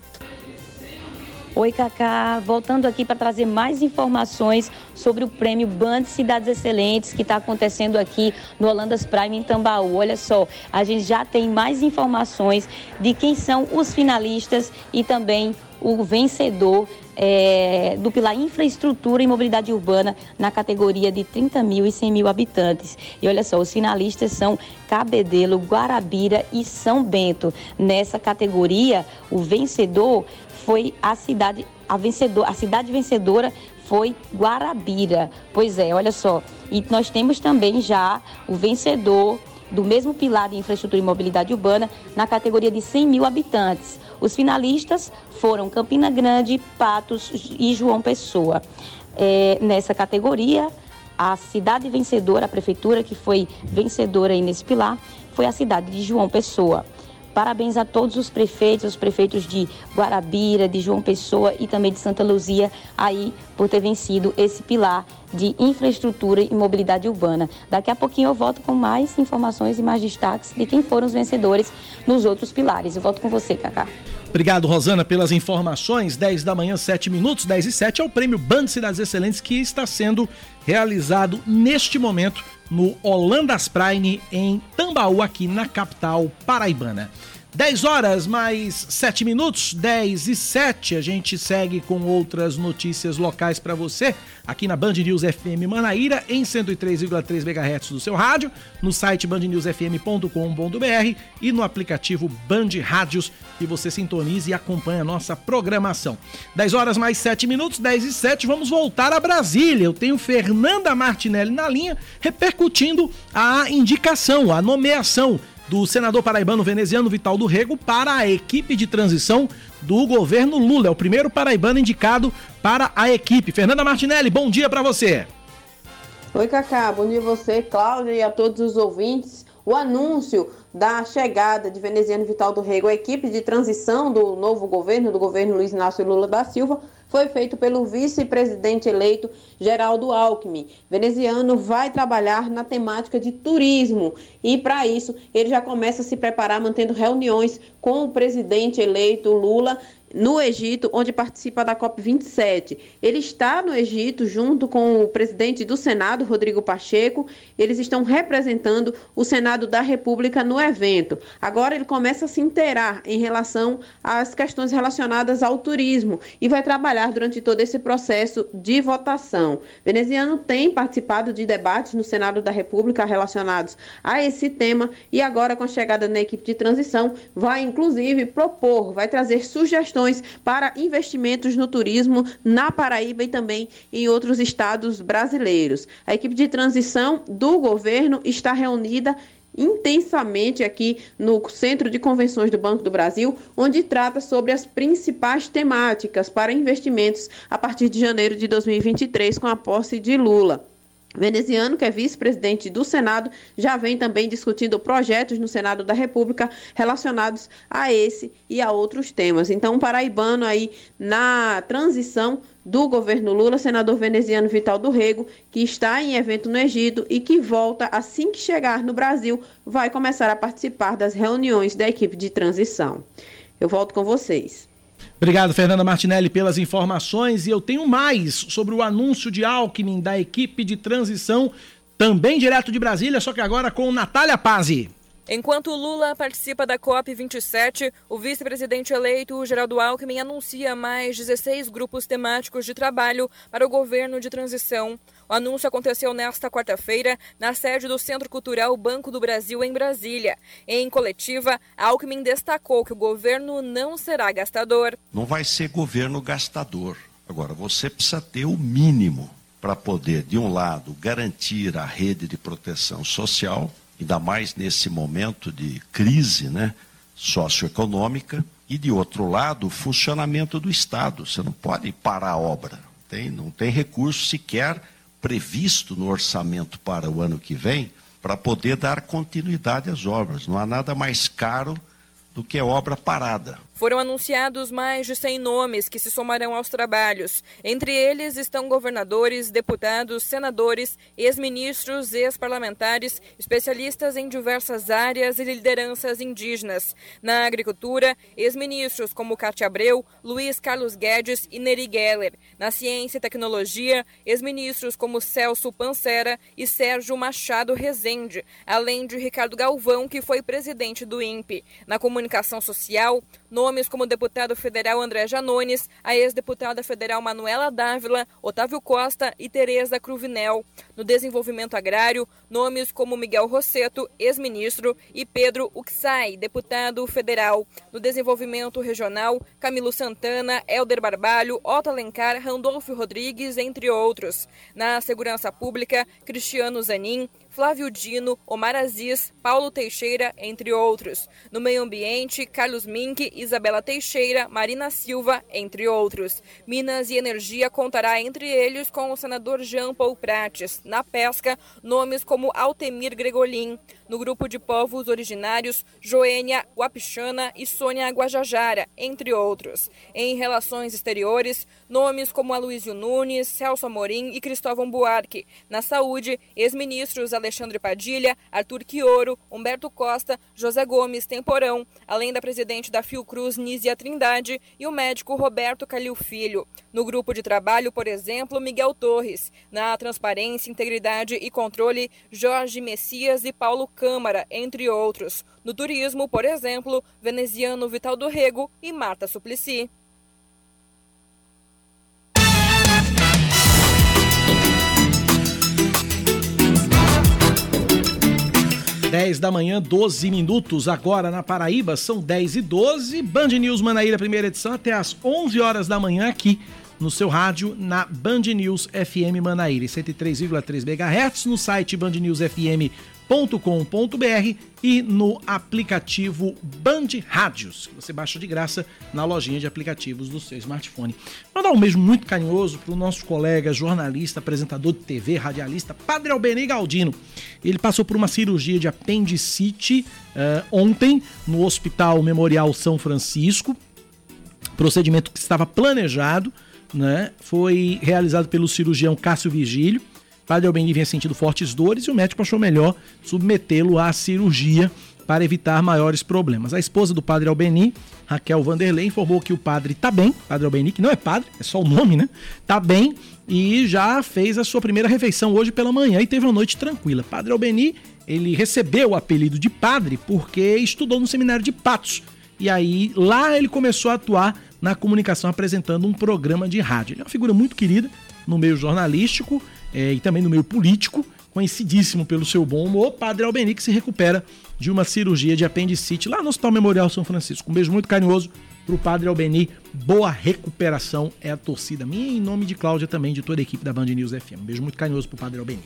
Oi, Cacá. Voltando aqui para trazer mais informações sobre o prêmio Band Cidades Excelentes que está acontecendo aqui no Holandas Prime em Tambaú. Olha só, a gente já tem mais informações de quem são os finalistas e também o vencedor é, do pilar Infraestrutura e Mobilidade Urbana na categoria de 30 mil e 100 mil habitantes. E olha só, os finalistas são Cabedelo, Guarabira e São Bento. Nessa categoria, o vencedor foi a cidade, a, vencedor, a cidade vencedora foi Guarabira. Pois é, olha só. E nós temos também já o vencedor do mesmo pilar de infraestrutura e mobilidade urbana na categoria de 100 mil habitantes. Os finalistas foram Campina Grande, Patos e João Pessoa. É, nessa categoria, a cidade vencedora, a prefeitura que foi vencedora nesse pilar, foi a cidade de João Pessoa. Parabéns a todos os prefeitos, os prefeitos de Guarabira, de João Pessoa e também de Santa Luzia, aí por ter vencido esse pilar de infraestrutura e mobilidade urbana. Daqui a pouquinho eu volto com mais informações e mais destaques de quem foram os vencedores nos outros pilares. Eu volto com você, Cacá. Obrigado, Rosana, pelas informações. 10 da manhã, 7 minutos, 10 e 7 é o prêmio Band Cidades Excelentes que está sendo realizado neste momento no Holandas Prime em Tambaú, aqui na capital paraibana. 10 horas mais 7 minutos, 10 e 7. A gente segue com outras notícias locais para você aqui na Band News FM Manaíra em 103,3 MHz do seu rádio, no site bandnewsfm.com.br e no aplicativo Band Rádios que você sintonize e acompanha a nossa programação. 10 horas mais 7 minutos, 10 e 7. Vamos voltar a Brasília. Eu tenho Fernanda Martinelli na linha repercutindo a indicação, a nomeação do senador paraibano veneziano Vital do Rego para a equipe de transição do governo Lula. É o primeiro paraibano indicado para a equipe. Fernanda Martinelli, bom dia para você. Oi, Cacá. Bom dia a você, Cláudia, e a todos os ouvintes. O anúncio da chegada de veneziano Vital do Rego à equipe de transição do novo governo, do governo Luiz Inácio Lula da Silva, foi feito pelo vice-presidente eleito Geraldo Alckmin. Veneziano vai trabalhar na temática de turismo e, para isso, ele já começa a se preparar, mantendo reuniões com o presidente eleito Lula no Egito, onde participa da COP27. Ele está no Egito junto com o presidente do Senado, Rodrigo Pacheco. Eles estão representando o Senado da República no evento. Agora ele começa a se inteirar em relação às questões relacionadas ao turismo e vai trabalhar durante todo esse processo de votação. Veneziano tem participado de debates no Senado da República relacionados a esse tema e agora com a chegada na equipe de transição vai inclusive propor, vai trazer sugestões para investimentos no turismo na Paraíba e também em outros estados brasileiros. A equipe de transição do governo está reunida intensamente aqui no Centro de Convenções do Banco do Brasil, onde trata sobre as principais temáticas para investimentos a partir de janeiro de 2023 com a posse de Lula. Veneziano, que é vice-presidente do Senado, já vem também discutindo projetos no Senado da República relacionados a esse e a outros temas. Então, um paraibano aí na transição do governo Lula, senador veneziano Vital do Rego, que está em evento no Egito e que volta assim que chegar no Brasil, vai começar a participar das reuniões da equipe de transição. Eu volto com vocês. Obrigado, Fernanda Martinelli, pelas informações. E eu tenho mais sobre o anúncio de Alckmin da equipe de transição, também direto de Brasília, só que agora com Natália Pazzi. Enquanto Lula participa da COP27, o vice-presidente eleito, Geraldo Alckmin, anuncia mais 16 grupos temáticos de trabalho para o governo de transição. O anúncio aconteceu nesta quarta-feira na sede do Centro Cultural Banco do Brasil, em Brasília. Em coletiva, Alckmin destacou que o governo não será gastador. Não vai ser governo gastador. Agora, você precisa ter o mínimo para poder, de um lado, garantir a rede de proteção social ainda mais nesse momento de crise né, socioeconômica, e de outro lado, o funcionamento do Estado. Você não pode parar a obra, tem, não tem recurso sequer previsto no orçamento para o ano que vem para poder dar continuidade às obras. Não há nada mais caro do que obra parada. Foram anunciados mais de 100 nomes que se somarão aos trabalhos. Entre eles estão governadores, deputados, senadores, ex-ministros, ex-parlamentares, especialistas em diversas áreas e lideranças indígenas. Na agricultura, ex-ministros como Cátia Abreu, Luiz Carlos Guedes e Neri Geller. Na ciência e tecnologia, ex-ministros como Celso Pancera e Sérgio Machado Rezende, além de Ricardo Galvão, que foi presidente do INPE. Na comunicação social, Nomes como o deputado federal André Janones, a ex-deputada federal Manuela Dávila, Otávio Costa e Tereza Cruvinel. No desenvolvimento agrário, nomes como Miguel Rosseto, ex-ministro, e Pedro Uxai, deputado federal. No desenvolvimento regional, Camilo Santana, Helder Barbalho, Otto Alencar, Randolfo Rodrigues, entre outros. Na segurança pública, Cristiano Zanin, Flávio Dino, Omar Aziz, Paulo Teixeira, entre outros. No meio ambiente, Carlos Mink, Isabela Teixeira, Marina Silva, entre outros. Minas e Energia contará entre eles com o senador Jean Paul Prates. Na pesca, nomes como Altemir Gregolin. No grupo de povos originários, Joênia Wapichana e Sônia Guajajara, entre outros. Em relações exteriores, nomes como Aloysio Nunes, Celso Amorim e Cristóvão Buarque. Na saúde, ex-ministros Alexandre Padilha, Arthur Quioro, Humberto Costa, José Gomes Temporão, além da presidente da Fiocruz, Nízia Trindade, e o médico Roberto Calil Filho. No grupo de trabalho, por exemplo, Miguel Torres. Na Transparência, Integridade e Controle, Jorge Messias e Paulo Câmara, entre outros. No turismo, por exemplo, veneziano Vital do Rego e Marta Suplicy. 10 da manhã, 12 minutos. Agora na Paraíba são 10 e 12. Band News Manaíra, primeira edição, até às 11 horas da manhã aqui no seu rádio na Band News FM Manaíra, 103,3 MHz, no site bandnewsfm.com band.com.br e no aplicativo Band Rádios, que você baixa de graça na lojinha de aplicativos do seu smartphone. Mandar um beijo muito carinhoso para o nosso colega jornalista, apresentador de TV, radialista, Padre Albeni Galdino. Ele passou por uma cirurgia de apendicite uh, ontem no Hospital Memorial São Francisco, procedimento que estava planejado, né? Foi realizado pelo cirurgião Cássio Vigílio Padre Albeni vinha sentindo fortes dores e o médico achou melhor submetê-lo à cirurgia para evitar maiores problemas. A esposa do padre Albeni, Raquel Vanderlei, informou que o padre está bem, padre Albeni, que não é padre, é só o nome, né? Tá bem e já fez a sua primeira refeição hoje pela manhã e teve uma noite tranquila. Padre Albeni, ele recebeu o apelido de padre porque estudou no seminário de Patos. E aí lá ele começou a atuar na comunicação apresentando um programa de rádio. Ele é uma figura muito querida no meio jornalístico é, e também no meio político, conhecidíssimo pelo seu bom humor. Padre Albeni que se recupera de uma cirurgia de apendicite lá no Hospital Memorial São Francisco. Um beijo muito carinhoso pro Padre Albeni. Boa recuperação é a torcida minha em nome de Cláudia também, de toda a equipe da Band News FM. Um beijo muito carinhoso pro Padre Albeni.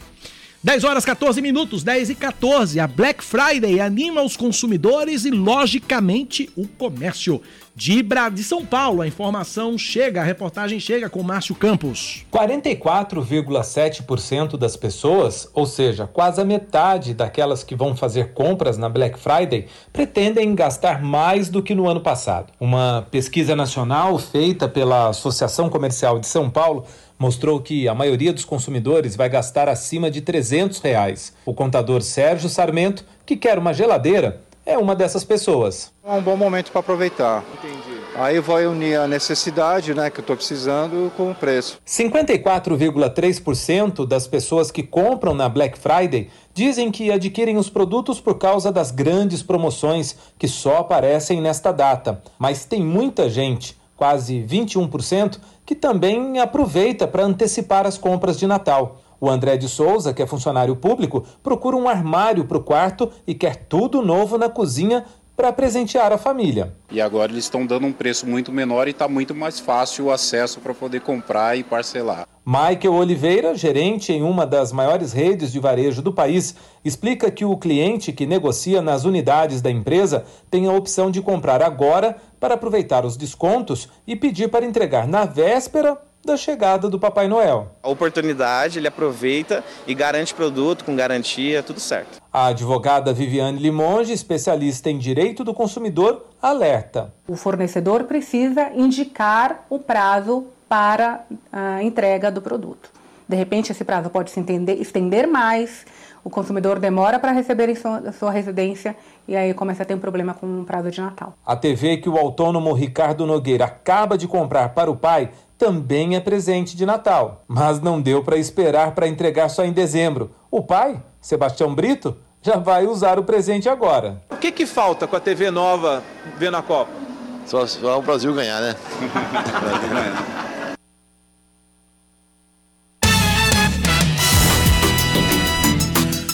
10 horas 14 minutos, 10 e 14. A Black Friday anima os consumidores e, logicamente, o comércio. De, Bra... de São Paulo, a informação chega, a reportagem chega com Márcio Campos. 44,7% das pessoas, ou seja, quase a metade daquelas que vão fazer compras na Black Friday, pretendem gastar mais do que no ano passado. Uma pesquisa nacional feita pela Associação Comercial de São Paulo mostrou que a maioria dos consumidores vai gastar acima de 300 reais. O contador Sérgio Sarmento, que quer uma geladeira, é uma dessas pessoas. É um bom momento para aproveitar. Entendi. Aí vai unir a necessidade, né, que eu estou precisando, com o preço. 54,3% das pessoas que compram na Black Friday dizem que adquirem os produtos por causa das grandes promoções que só aparecem nesta data. Mas tem muita gente, quase 21%, que também aproveita para antecipar as compras de Natal. O André de Souza, que é funcionário público, procura um armário para o quarto e quer tudo novo na cozinha para presentear a família. E agora eles estão dando um preço muito menor e está muito mais fácil o acesso para poder comprar e parcelar. Michael Oliveira, gerente em uma das maiores redes de varejo do país, explica que o cliente que negocia nas unidades da empresa tem a opção de comprar agora para aproveitar os descontos e pedir para entregar na véspera da chegada do Papai Noel. A oportunidade, ele aproveita e garante produto com garantia, tudo certo. A advogada Viviane Limonge, especialista em direito do consumidor, alerta. O fornecedor precisa indicar o prazo para a entrega do produto. De repente, esse prazo pode se entender, estender mais, o consumidor demora para receber em sua, sua, residência e aí começa a ter um problema com o prazo de Natal. A TV que o autônomo Ricardo Nogueira acaba de comprar para o pai também é presente de Natal, mas não deu para esperar para entregar só em dezembro. O pai, Sebastião Brito, já vai usar o presente agora. O que, que falta com a TV nova vendo a Copa? Só, só o Brasil ganhar, né? Brasil ganhar.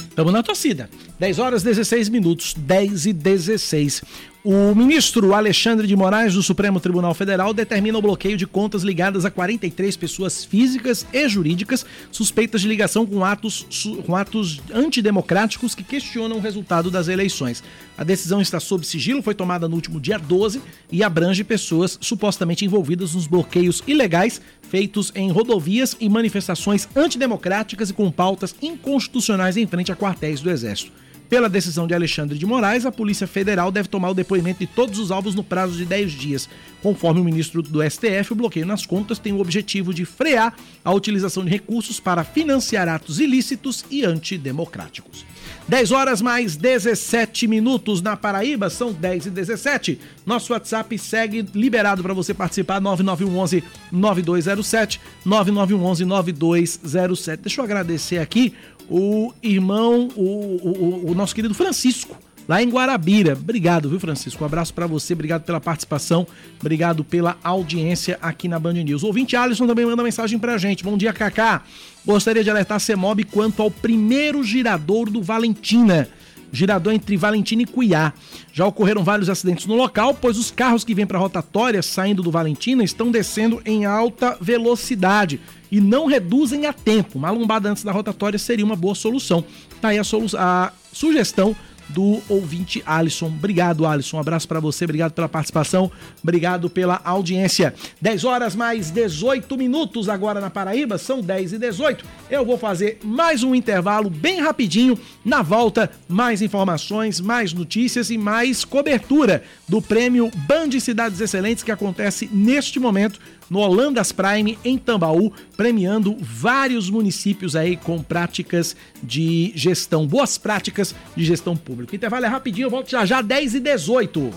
Estamos na torcida. 10 horas 16 minutos, 10 e 16. O ministro Alexandre de Moraes do Supremo Tribunal Federal determina o bloqueio de contas ligadas a 43 pessoas físicas e jurídicas suspeitas de ligação com atos, com atos antidemocráticos que questionam o resultado das eleições. A decisão está sob sigilo, foi tomada no último dia 12 e abrange pessoas supostamente envolvidas nos bloqueios ilegais feitos em rodovias e manifestações antidemocráticas e com pautas inconstitucionais em frente a quartéis do Exército. Pela decisão de Alexandre de Moraes, a Polícia Federal deve tomar o depoimento de todos os alvos no prazo de 10 dias. Conforme o ministro do STF, o bloqueio nas contas tem o objetivo de frear a utilização de recursos para financiar atos ilícitos e antidemocráticos. 10 horas mais 17 minutos na Paraíba, são 10 e 17. Nosso WhatsApp segue liberado para você participar, 9911 9207, 9911 9207. Deixa eu agradecer aqui o irmão, o, o, o nosso querido Francisco, lá em Guarabira. Obrigado, viu, Francisco? Um abraço para você, obrigado pela participação, obrigado pela audiência aqui na Band News. O ouvinte Alisson também manda mensagem pra gente. Bom dia, Kaká. Gostaria de alertar a CEMOB quanto ao primeiro girador do Valentina. Girador entre Valentina e Cuiá. Já ocorreram vários acidentes no local, pois os carros que vêm para a rotatória saindo do Valentina estão descendo em alta velocidade e não reduzem a tempo. Uma lombada antes da rotatória seria uma boa solução. Tá aí a, solu a sugestão do ouvinte Alisson. Obrigado, Alisson. Um abraço para você, obrigado pela participação, obrigado pela audiência. 10 horas mais 18 minutos agora na Paraíba, são 10 e 18. Eu vou fazer mais um intervalo bem rapidinho. Na volta, mais informações, mais notícias e mais cobertura do prêmio Band Cidades Excelentes que acontece neste momento no Holandas Prime em Tambaú, premiando vários municípios aí com práticas de gestão, boas práticas de gestão pública. Intervalo é rapidinho, eu volto já já 10 e 18.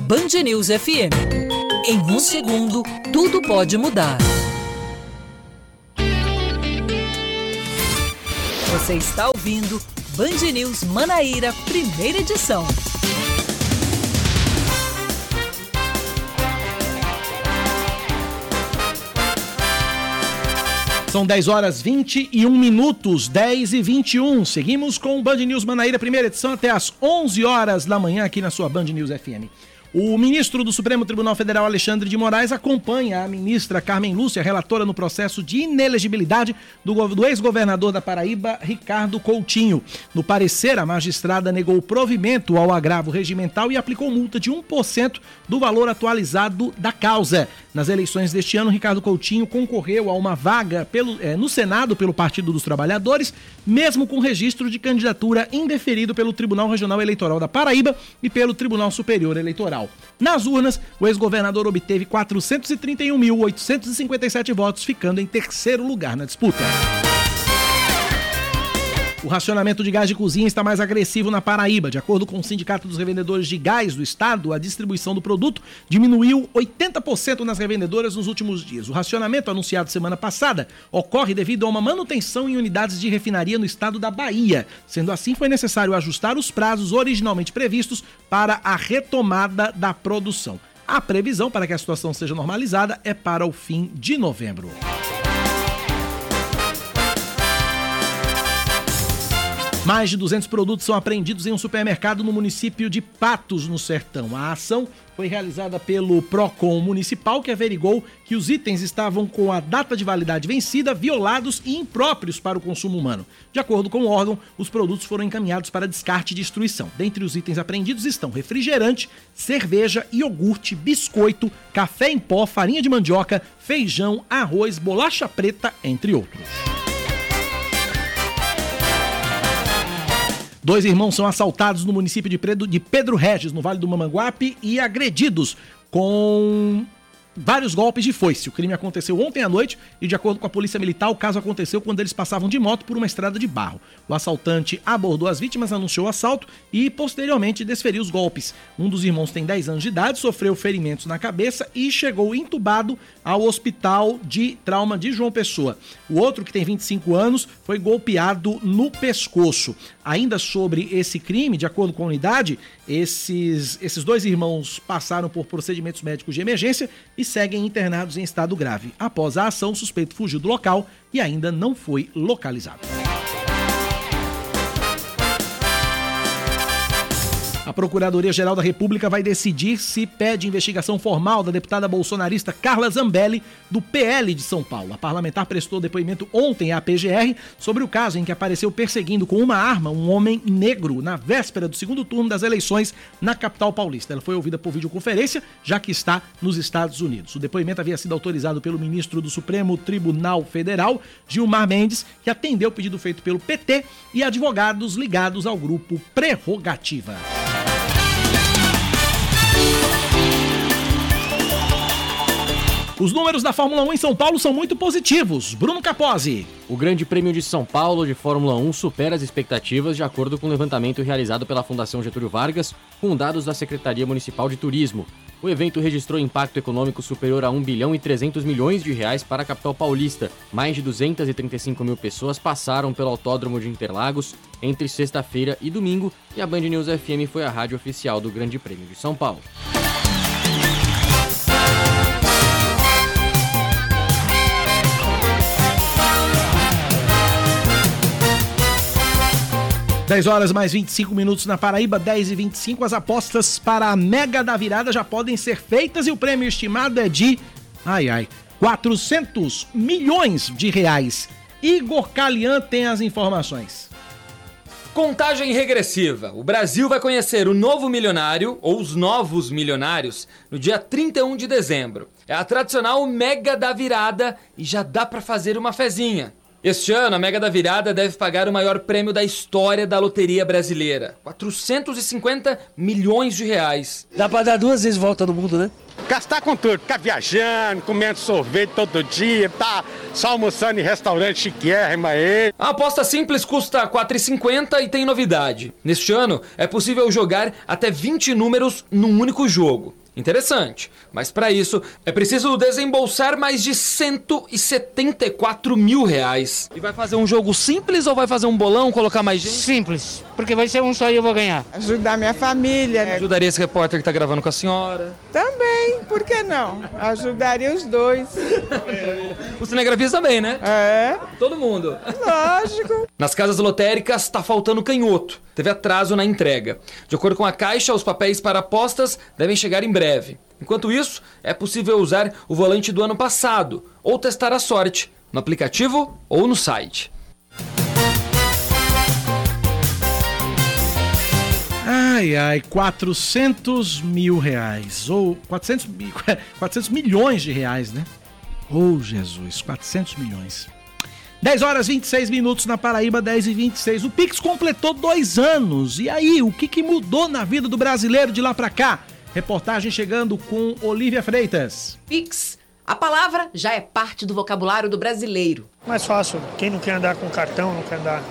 Band News FM. Em um segundo, tudo pode mudar. Você está ouvindo Band News Manaíra, primeira edição. São 10 horas 21 minutos, 10 e 21. Seguimos com o Band News Manaíra, primeira edição, até às 11 horas da manhã aqui na sua Band News FM. O ministro do Supremo Tribunal Federal, Alexandre de Moraes, acompanha a ministra Carmen Lúcia, relatora no processo de inelegibilidade do, do ex-governador da Paraíba, Ricardo Coutinho. No parecer, a magistrada negou provimento ao agravo regimental e aplicou multa de 1% do valor atualizado da causa. Nas eleições deste ano, Ricardo Coutinho concorreu a uma vaga pelo, eh, no Senado pelo Partido dos Trabalhadores, mesmo com registro de candidatura indeferido pelo Tribunal Regional Eleitoral da Paraíba e pelo Tribunal Superior Eleitoral. Nas urnas, o ex-governador obteve 431.857 votos, ficando em terceiro lugar na disputa. O racionamento de gás de cozinha está mais agressivo na Paraíba. De acordo com o Sindicato dos Revendedores de Gás do Estado, a distribuição do produto diminuiu 80% nas revendedoras nos últimos dias. O racionamento anunciado semana passada ocorre devido a uma manutenção em unidades de refinaria no estado da Bahia. Sendo assim, foi necessário ajustar os prazos originalmente previstos para a retomada da produção. A previsão para que a situação seja normalizada é para o fim de novembro. Mais de 200 produtos são apreendidos em um supermercado no município de Patos, no Sertão. A ação foi realizada pelo PROCON municipal, que averigou que os itens estavam com a data de validade vencida, violados e impróprios para o consumo humano. De acordo com o órgão, os produtos foram encaminhados para descarte e destruição. Dentre os itens apreendidos estão refrigerante, cerveja, iogurte, biscoito, café em pó, farinha de mandioca, feijão, arroz, bolacha preta, entre outros. Dois irmãos são assaltados no município de Pedro, de Pedro Regis, no Vale do Mamanguape, e agredidos com vários golpes de foice. O crime aconteceu ontem à noite e, de acordo com a Polícia Militar, o caso aconteceu quando eles passavam de moto por uma estrada de barro. O assaltante abordou as vítimas, anunciou o assalto e, posteriormente, desferiu os golpes. Um dos irmãos tem 10 anos de idade, sofreu ferimentos na cabeça e chegou entubado ao hospital de trauma de João Pessoa. O outro, que tem 25 anos, foi golpeado no pescoço. Ainda sobre esse crime, de acordo com a unidade, esses, esses dois irmãos passaram por procedimentos médicos de emergência e seguem internados em estado grave. Após a ação, o suspeito fugiu do local e ainda não foi localizado. A Procuradoria-Geral da República vai decidir se pede investigação formal da deputada bolsonarista Carla Zambelli, do PL de São Paulo. A parlamentar prestou depoimento ontem à PGR sobre o caso em que apareceu perseguindo com uma arma um homem negro na véspera do segundo turno das eleições na capital paulista. Ela foi ouvida por videoconferência, já que está nos Estados Unidos. O depoimento havia sido autorizado pelo ministro do Supremo Tribunal Federal, Gilmar Mendes, que atendeu o pedido feito pelo PT e advogados ligados ao grupo Prerrogativa. Os números da Fórmula 1 em São Paulo são muito positivos. Bruno Capozzi. O Grande Prêmio de São Paulo de Fórmula 1 supera as expectativas de acordo com o levantamento realizado pela Fundação Getúlio Vargas com dados da Secretaria Municipal de Turismo. O evento registrou impacto econômico superior a 1 bilhão e 300 milhões de reais para a capital paulista. Mais de 235 mil pessoas passaram pelo Autódromo de Interlagos entre sexta-feira e domingo e a Band News FM foi a rádio oficial do Grande Prêmio de São Paulo. 10 horas mais 25 minutos na Paraíba, 10 e 25. As apostas para a Mega da Virada já podem ser feitas e o prêmio estimado é de. Ai, ai. 400 milhões de reais. Igor Calian tem as informações. Contagem regressiva. O Brasil vai conhecer o novo milionário, ou os novos milionários, no dia 31 de dezembro. É a tradicional Mega da Virada e já dá para fazer uma fezinha. Este ano, a Mega da Virada deve pagar o maior prêmio da história da loteria brasileira: 450 milhões de reais. Dá pra dar duas vezes volta no mundo, né? Gastar com tudo, ficar viajando, comendo sorvete todo dia, tá só almoçando em restaurante chiquérrimo aí. A aposta simples custa R$ 4,50 e tem novidade. Neste ano, é possível jogar até 20 números num único jogo. Interessante, mas para isso é preciso desembolsar mais de 174 mil reais. E vai fazer um jogo simples ou vai fazer um bolão, colocar mais gente? Simples, porque vai ser um só e eu vou ganhar. Ajudar minha família, né? Ajudaria esse repórter que tá gravando com a senhora? Também, por que não? Ajudaria os dois. O cinegrafista também, né? É. Todo mundo. Lógico. Nas casas lotéricas tá faltando canhoto. Teve atraso na entrega. De acordo com a Caixa, os papéis para apostas devem chegar em breve. Enquanto isso, é possível usar o volante do ano passado ou testar a sorte no aplicativo ou no site. Ai, ai, 400 mil reais. Ou 400, mi- 400 milhões de reais, né? Oh, Jesus, 400 milhões. 10 horas 26 minutos na Paraíba, 10 e 26. O Pix completou dois anos. E aí, o que, que mudou na vida do brasileiro de lá pra cá? Reportagem chegando com Olivia Freitas. Pix. A palavra já é parte do vocabulário do brasileiro. Mais fácil. Quem não quer andar com cartão, não quer andar.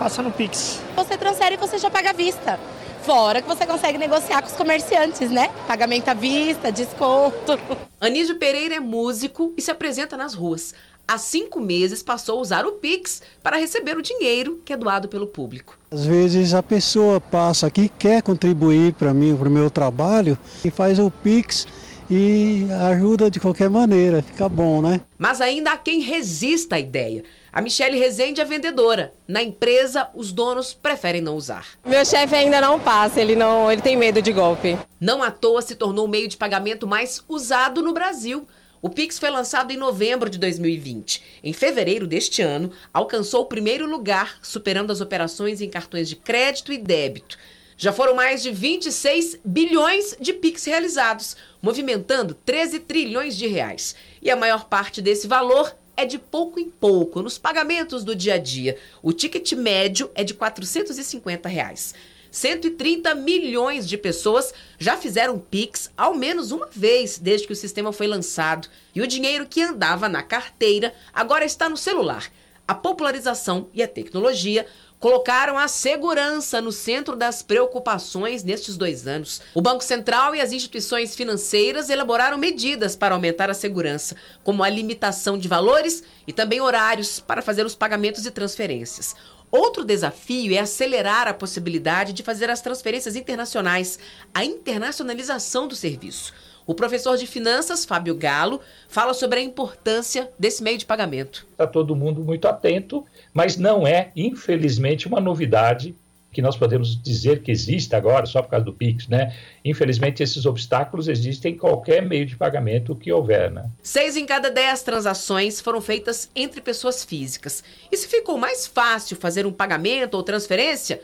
Passa no Pix. Você transfere e você já paga à vista. Fora que você consegue negociar com os comerciantes, né? Pagamento à vista, desconto. Anísio Pereira é músico e se apresenta nas ruas. Há cinco meses passou a usar o Pix para receber o dinheiro que é doado pelo público. Às vezes a pessoa passa aqui, quer contribuir para mim, para o meu trabalho, e faz o Pix e ajuda de qualquer maneira, fica bom, né? Mas ainda há quem resista à ideia. A Michele Rezende é vendedora. Na empresa, os donos preferem não usar. Meu chefe ainda não passa, ele não, ele tem medo de golpe. Não à toa se tornou o meio de pagamento mais usado no Brasil. O Pix foi lançado em novembro de 2020. Em fevereiro deste ano, alcançou o primeiro lugar, superando as operações em cartões de crédito e débito. Já foram mais de 26 bilhões de Pix realizados, movimentando 13 trilhões de reais. E a maior parte desse valor é de pouco em pouco, nos pagamentos do dia a dia. O ticket médio é de 450 reais. 130 milhões de pessoas já fizeram Pix ao menos uma vez desde que o sistema foi lançado. E o dinheiro que andava na carteira agora está no celular. A popularização e a tecnologia colocaram a segurança no centro das preocupações nestes dois anos. O Banco Central e as instituições financeiras elaboraram medidas para aumentar a segurança, como a limitação de valores e também horários para fazer os pagamentos e transferências. Outro desafio é acelerar a possibilidade de fazer as transferências internacionais, a internacionalização do serviço. O professor de finanças, Fábio Galo, fala sobre a importância desse meio de pagamento. Está todo mundo muito atento, mas não é, infelizmente, uma novidade que nós podemos dizer que existe agora só por causa do Pix, né? Infelizmente, esses obstáculos existem em qualquer meio de pagamento que houver, né? Seis em cada dez transações foram feitas entre pessoas físicas. E se ficou mais fácil fazer um pagamento ou transferência,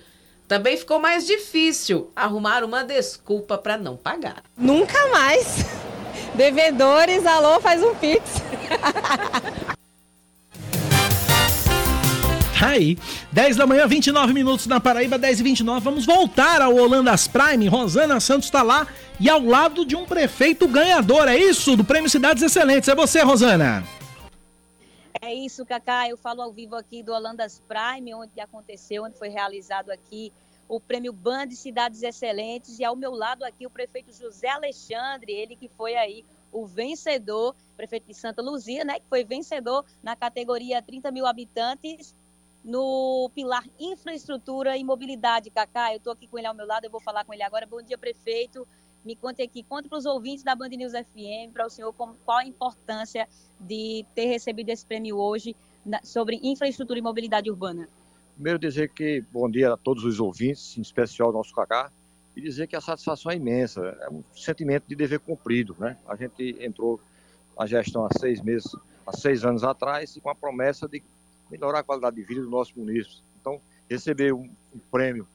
também ficou mais difícil arrumar uma desculpa para não pagar. Nunca mais. Devedores, alô, faz um Pix. Tá aí. 10 da manhã, 29 minutos na Paraíba, 10 e 29. Vamos voltar ao Holandas Prime. Rosana Santos está lá e ao lado de um prefeito ganhador. É isso? Do Prêmio Cidades Excelentes. É você, Rosana. É isso, Cacá. Eu falo ao vivo aqui do Holandas Prime, onde aconteceu, onde foi realizado aqui o prêmio Band Cidades Excelentes. E ao meu lado aqui o prefeito José Alexandre, ele que foi aí o vencedor, prefeito de Santa Luzia, né? Que foi vencedor na categoria 30 mil habitantes no pilar infraestrutura e mobilidade, Cacá. Eu estou aqui com ele ao meu lado, eu vou falar com ele agora. Bom dia, prefeito. Me conte aqui, conte para os ouvintes da Band News FM, para o senhor, como, qual a importância de ter recebido esse prêmio hoje na, sobre infraestrutura e mobilidade urbana. Primeiro dizer que bom dia a todos os ouvintes, em especial ao nosso Cacá, e dizer que a satisfação é imensa, é um sentimento de dever cumprido, né? A gente entrou na gestão há seis meses, há seis anos atrás, com a promessa de melhorar a qualidade de vida do nosso município. Então, receber um, um prêmio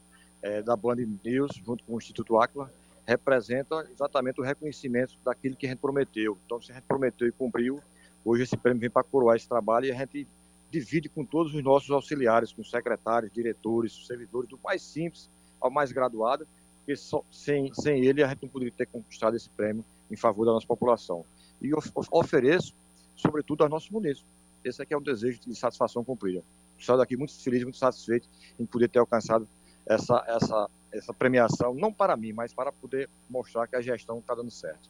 é, da Band News, junto com o Instituto Aquila, representa exatamente o reconhecimento daquilo que a gente prometeu. Então, se a gente prometeu e cumpriu, hoje esse prêmio vem para coroar esse trabalho e a gente divide com todos os nossos auxiliares, com secretários, diretores, servidores, do mais simples ao mais graduado, porque só, sem, sem ele a gente não poderia ter conquistado esse prêmio em favor da nossa população. E of, ofereço, sobretudo, aos nossos munícipes. Esse aqui é um desejo de satisfação cumprida. Saio daqui muito feliz, muito satisfeito em poder ter alcançado essa, essa, essa premiação, não para mim, mas para poder mostrar que a gestão está dando certo.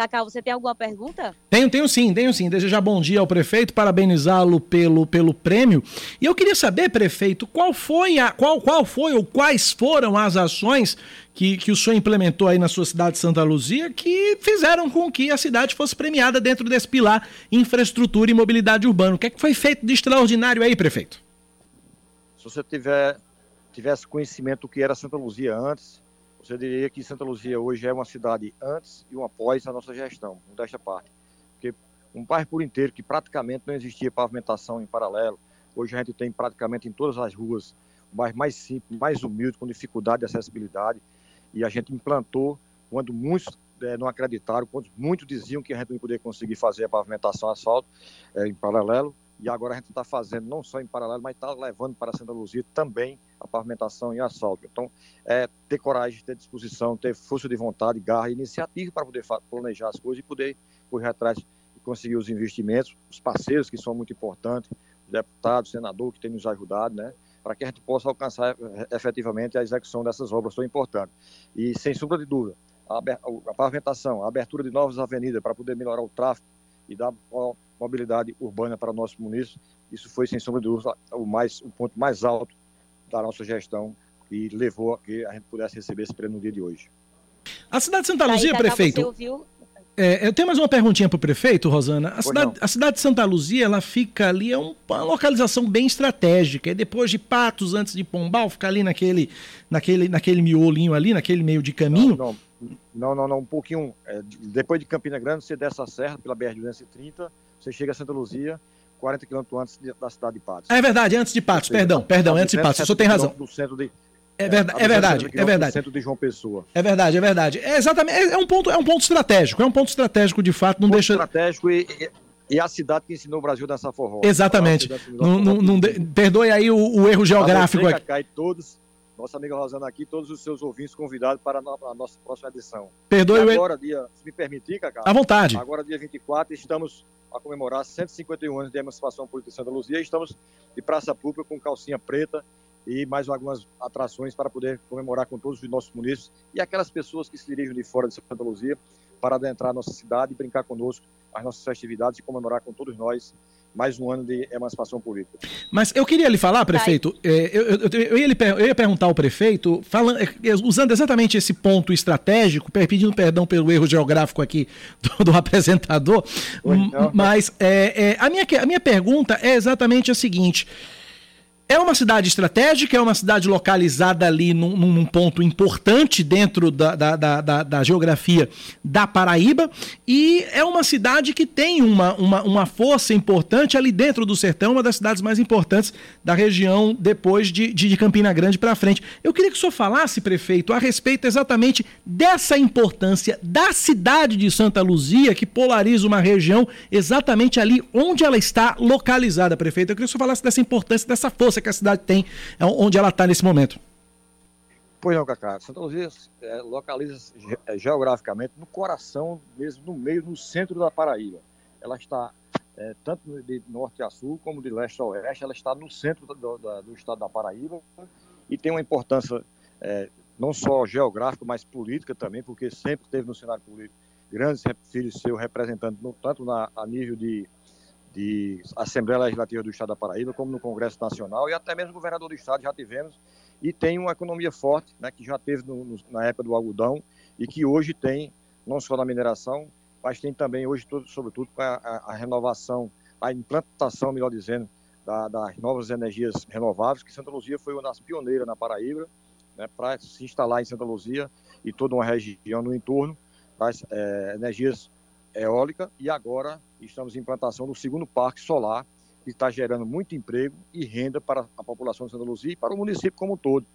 Cacau, você tem alguma pergunta? Tenho, tenho sim, tenho sim. Desejar bom dia ao prefeito, parabenizá-lo pelo, pelo prêmio. E eu queria saber, prefeito, qual foi a qual, qual foi ou quais foram as ações que, que o senhor implementou aí na sua cidade de Santa Luzia que fizeram com que a cidade fosse premiada dentro desse pilar infraestrutura e mobilidade urbana. O que é que foi feito de extraordinário aí, prefeito? Se você tiver, tivesse conhecimento do que era Santa Luzia antes, você diria que Santa Luzia hoje é uma cidade antes e uma após a nossa gestão, desta parte. Porque um bairro por inteiro que praticamente não existia pavimentação em paralelo, hoje a gente tem praticamente em todas as ruas um bairro mais simples, mais humilde, com dificuldade de acessibilidade, e a gente implantou quando muitos é, não acreditaram, quando muitos diziam que a gente não ia poder conseguir fazer a pavimentação asfalto é, em paralelo, e agora a gente está fazendo não só em paralelo, mas está levando para Santa Luzia também a pavimentação em asfalto. Então, é ter coragem, ter disposição, ter força de vontade, garra e iniciativa para poder planejar as coisas e poder correr atrás e conseguir os investimentos, os parceiros que são muito importantes, o deputado, o senador que tem nos ajudado, né? para que a gente possa alcançar é, efetivamente a execução dessas obras tão importantes. E, sem sombra de dúvida, a pavimentação, a abertura de novas avenidas para poder melhorar o tráfego e dar mobilidade urbana para o nosso município. Isso foi, sem sombra de dúvida, o, mais, o ponto mais alto da nossa gestão e levou a que a gente pudesse receber esse prêmio no dia de hoje. A cidade de Santa Luzia, prefeito. É, eu tenho mais uma perguntinha para o prefeito, Rosana. A cidade, a cidade, de Santa Luzia, ela fica ali, é uma localização bem estratégica. É depois de Patos, antes de Pombal, fica ali naquele, naquele, naquele miolinho ali, naquele meio de caminho. Não, não, não, não um pouquinho. É, depois de Campina Grande, você desce a serra pela BR-230, você chega a Santa Luzia, 40 quilômetros antes da cidade de Patos. É verdade, antes de Patos, perdão, perdão, antes de Patos, o senhor tem razão. Do centro de, é, verdade, é verdade, é verdade. centro de João Pessoa. É verdade, é verdade. É exatamente, é, é, um ponto, é um ponto estratégico, é um ponto estratégico de fato, não ponto deixa estratégico e, e, e, a cidade que ensinou o Brasil dessa forró. Exatamente. Não, não, não de, perdoe aí o, o erro geográfico aqui. Cai todos, nossa amiga Rosana aqui, todos os seus ouvintes convidados para a, nossa próxima edição. Perdoe e agora, dia, se me permitir, Cacá. À vontade. Agora, dia 24, estamos a comemorar 151 anos de emancipação política de Santa Luzia. Estamos de praça pública com calcinha preta e mais algumas atrações para poder comemorar com todos os nossos munícipes e aquelas pessoas que se dirigem de fora de Santa Luzia para adentrar a nossa cidade e brincar conosco as nossas festividades e comemorar com todos nós mais um ano de emancipação política. Mas eu queria lhe falar, prefeito, é, eu, eu, eu, ia lhe, eu, ia perguntar ao prefeito, falando, é, usando exatamente esse ponto estratégico, pedindo perdão pelo erro geográfico aqui do, do apresentador, mas é, é, a, minha, a minha pergunta é exatamente a seguinte. É uma cidade estratégica, é uma cidade localizada ali num, num ponto importante dentro da, da, da, da, geografia da Paraíba e é uma cidade que tem uma, uma, uma força importante ali dentro do sertão, uma das cidades mais importantes da região depois de, de, de Campina Grande para frente. Eu queria que o senhor falasse, prefeito, a respeito exatamente dessa importância da cidade de Santa Luzia, que polariza uma região exatamente ali onde ela está localizada, prefeito. Eu queria que o senhor falasse dessa importância, dessa força que a cidade tem, é onde ela está nesse momento. Pois não, Cacá. Santa Luzia é, localiza é, geograficamente no coração, mesmo no meio, no centro da Paraíba. Ela está é, tanto de norte a sul como de leste a oeste, ela está no centro do, do, do estado da Paraíba e tem uma importância é, não só geográfica, mas política também, porque sempre teve no cenário político grandes filhos seus representando tanto na, a nível de de Assembleia Legislativa do Estado da Paraíba, como no Congresso Nacional e até mesmo governador do Estado já tivemos e tem uma economia forte, né, que já teve no, no, na época do algodão e que hoje tem não só na mineração, mas tem também hoje, todo, sobretudo, com a, a, a, renovação, a implantação, melhor dizendo, da, das novas energias renováveis, que Santa Luzia foi uma das pioneiras na Paraíba, né, para se instalar em Santa Luzia e toda uma região no entorno das é, energias eólica e agora estamos em implantação do segundo parque solar, que está gerando muito emprego e renda para a população de Santa Luzia e para o município como um todo.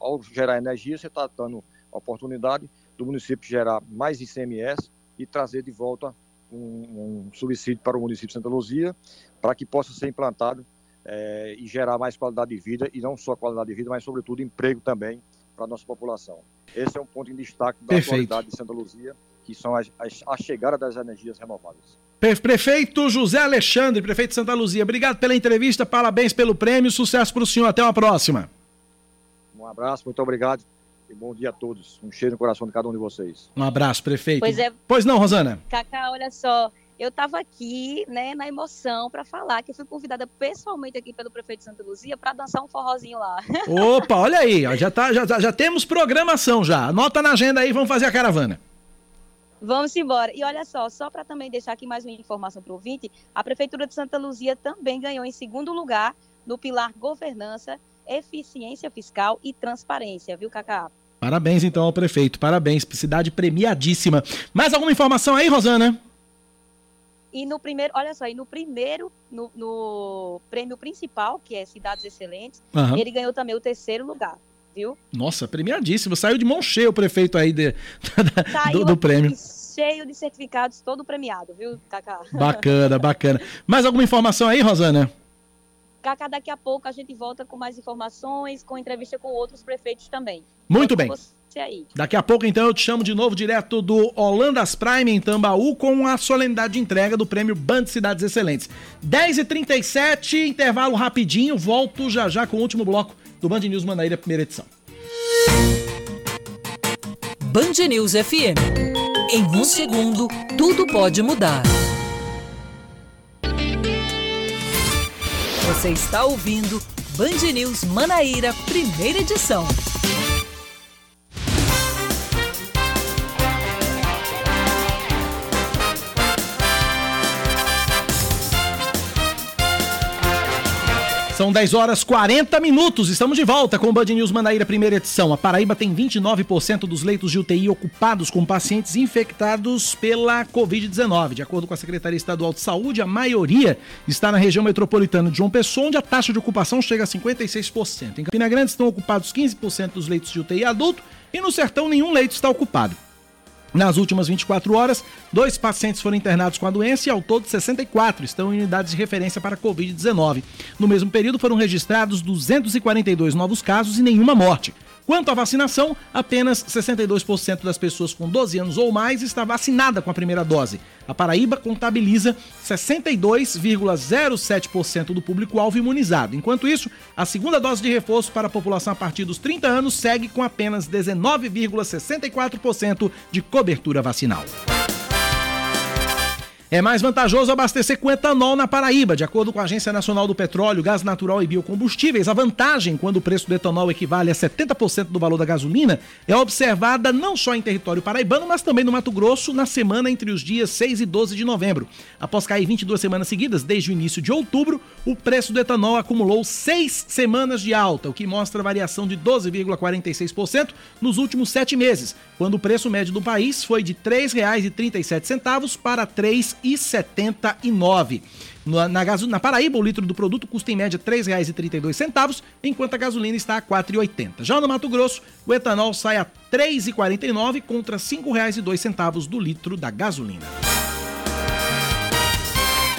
Ao gerar energia, você está dando a oportunidade do município gerar mais ICMS e trazer de volta um, um subsídio para o município de Santa Luzia, para que possa ser implantado é, e gerar mais qualidade de vida, e não só qualidade de vida, mas sobretudo emprego também para a nossa população. Esse é um ponto em destaque da Perfeito. atualidade de Santa Luzia, que são as, as, a chegada das energias renováveis. Pre- Prefeito José Alexandre, prefeito de Santa Luzia, obrigado pela entrevista, parabéns pelo prêmio, sucesso para o senhor, até uma próxima. Um abraço, muito obrigado e bom dia a todos. Um cheiro no coração de cada um de vocês. Um abraço, prefeito. Pois é. Pois não, Rosana? Cacá, olha só, eu estava aqui, né, na emoção para falar que eu fui convidada pessoalmente aqui pelo prefeito de Santa Luzia para dançar um forrozinho lá. Opa, olha aí, ó, já, tá, já, já- já temos programação já. Anota na agenda aí, vamos fazer a caravana. Vamos embora. E olha só, só para também deixar aqui mais uma informação para o ouvinte, a Prefeitura de Santa Luzia também ganhou em segundo lugar no pilar Governança, Eficiência Fiscal e Transparência, viu, Cacá? Parabéns então ao prefeito, parabéns, cidade premiadíssima. Mais alguma informação aí, Rosana? E no primeiro, olha só, e no primeiro, no, no prêmio principal, que é Cidades Excelentes, Aham. ele ganhou também o terceiro lugar, viu? Nossa, premiadíssimo, saiu de mão cheia o prefeito aí de- Saiu do, do prêmio. Cheio de certificados, todo premiado, viu, Cacá? Bacana, bacana. Mais alguma informação aí, Rosana? Cacá, daqui a pouco a gente volta com mais informações, com entrevista com outros prefeitos também. Muito bem. aí. Daqui a pouco, então, eu te chamo de novo direto do Holandas Prime em Tambaú com a solenidade de entrega do prêmio Band Cidades Excelentes. 10h37, intervalo rapidinho, volto já já com o último bloco do Band News Manaíra, primeira edição. Band News FM. Em um segundo, tudo pode mudar. Você está ouvindo Band News Manaíra, primeira edição. São 10 horas 40 minutos. Estamos de volta com o Band News Manaíra, primeira edição. A Paraíba tem 29% dos leitos de UTI ocupados com pacientes infectados pela Covid-19. De acordo com a Secretaria Estadual de Saúde, a maioria está na região metropolitana de João Pessoa, onde a taxa de ocupação chega a 56%. Em Campina Grande estão ocupados 15% dos leitos de UTI adulto e no Sertão nenhum leito está ocupado. Nas últimas 24 horas, dois pacientes foram internados com a doença e ao todo 64 estão em unidades de referência para a Covid-19. No mesmo período foram registrados 242 novos casos e nenhuma morte. Quanto à vacinação, apenas 62% das pessoas com 12 anos ou mais está vacinada com a primeira dose. A Paraíba contabiliza 62,07% do público-alvo imunizado. Enquanto isso, a segunda dose de reforço para a população a partir dos 30 anos segue com apenas 19,64% de cobertura vacinal. É mais vantajoso abastecer com etanol na Paraíba. De acordo com a Agência Nacional do Petróleo, Gás Natural e Biocombustíveis, a vantagem quando o preço do etanol equivale a 70% do valor da gasolina é observada não só em território paraibano, mas também no Mato Grosso na semana entre os dias 6 e 12 de novembro. Após cair 22 semanas seguidas desde o início de outubro, o preço do etanol acumulou seis semanas de alta, o que mostra variação de 12,46% nos últimos sete meses, quando o preço médio do país foi de R$ 3,37 para R$ 3,79. Na, na, na Paraíba, o litro do produto custa em média R$ 3,32, enquanto a gasolina está a R$ 4,80. Já no Mato Grosso, o etanol sai a R$ 3,49 contra R$ 5,02 do litro da gasolina.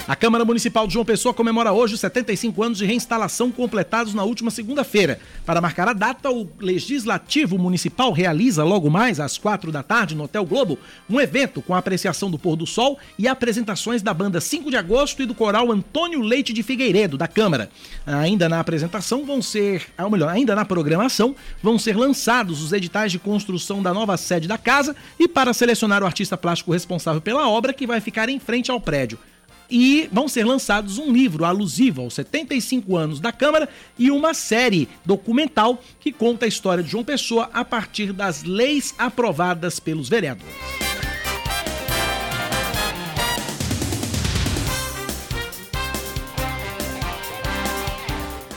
A Câmara Municipal de João Pessoa comemora hoje os 75 anos de reinstalação completados na última segunda-feira. Para marcar a data, o Legislativo Municipal realiza logo mais às quatro da tarde no Hotel Globo um evento com apreciação do pôr do sol e apresentações da banda 5 de agosto e do coral Antônio Leite de Figueiredo da Câmara. Ainda na apresentação vão ser, ou melhor, ainda na programação vão ser lançados os editais de construção da nova sede da casa e para selecionar o artista plástico responsável pela obra que vai ficar em frente ao prédio e vão ser lançados um livro alusivo aos 75 anos da Câmara e uma série documental que conta a história de João Pessoa a partir das leis aprovadas pelos vereadores.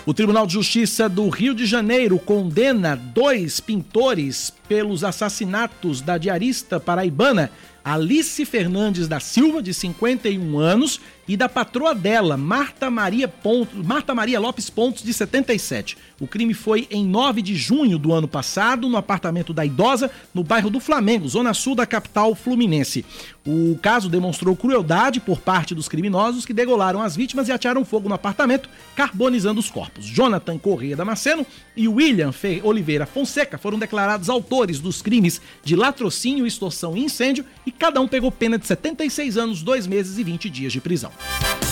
O Tribunal de Justiça do Rio de Janeiro condena dois pintores pelos assassinatos da diarista paraibana Alice Fernandes da Silva, de 51 anos, e da patroa dela, Marta Maria, Marta Maria Lopes Pontos, de 77. O crime foi em 9 de junho do ano passado, no apartamento da idosa, no bairro do Flamengo, zona sul da capital fluminense. O caso demonstrou crueldade por parte dos criminosos que degolaram as vítimas e atearam fogo no apartamento, carbonizando os corpos. Jonathan Corrêa Damasceno e William Fe Oliveira Fonseca foram declarados autores dos crimes de latrocínio, extorsão e incêndio e cada um pegou pena de 76 anos, 2 meses e 20 dias de prisão. Bye.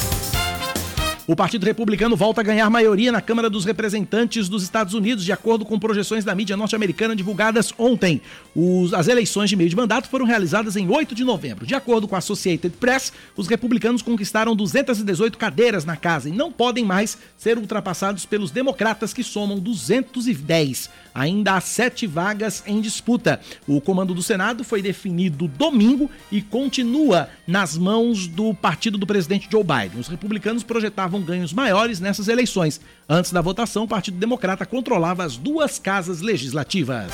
O Partido Republicano volta a ganhar maioria na Câmara dos Representantes dos Estados Unidos, de acordo com projeções da mídia norte-americana divulgadas ontem. Os, as eleições de meio de mandato foram realizadas em 8 de novembro. De acordo com a Associated Press, os republicanos conquistaram 218 cadeiras na casa e não podem mais ser ultrapassados pelos democratas, que somam 210. Ainda há sete vagas em disputa. O comando do Senado foi definido domingo e continua nas mãos do partido do presidente Joe Biden. Os republicanos projetavam ganhos maiores nessas eleições. Antes da votação, o Partido Democrata controlava as duas casas legislativas.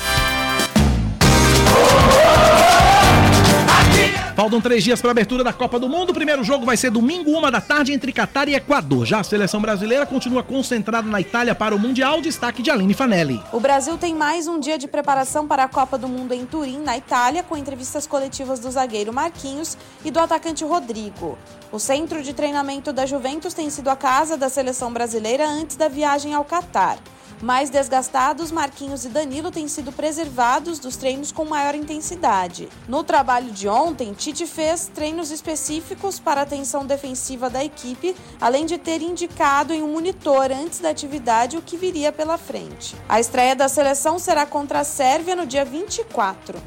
Faltam três dias para a abertura da Copa do Mundo. O primeiro jogo vai ser domingo, uma da tarde, entre Catar e Equador. Já a seleção brasileira continua concentrada na Itália para o Mundial. Destaque de Aline Fanelli. O Brasil tem mais um dia de preparação para a Copa do Mundo em Turim, na Itália, com entrevistas coletivas do zagueiro Marquinhos e do atacante Rodrigo. O centro de treinamento da Juventus tem sido a casa da seleção brasileira antes da viagem ao Catar. Mais desgastados, Marquinhos e Danilo têm sido preservados dos treinos com maior intensidade. No trabalho de ontem, Tite fez treinos específicos para a atenção defensiva da equipe, além de ter indicado em um monitor antes da atividade o que viria pela frente. A estreia da seleção será contra a Sérvia no dia 24.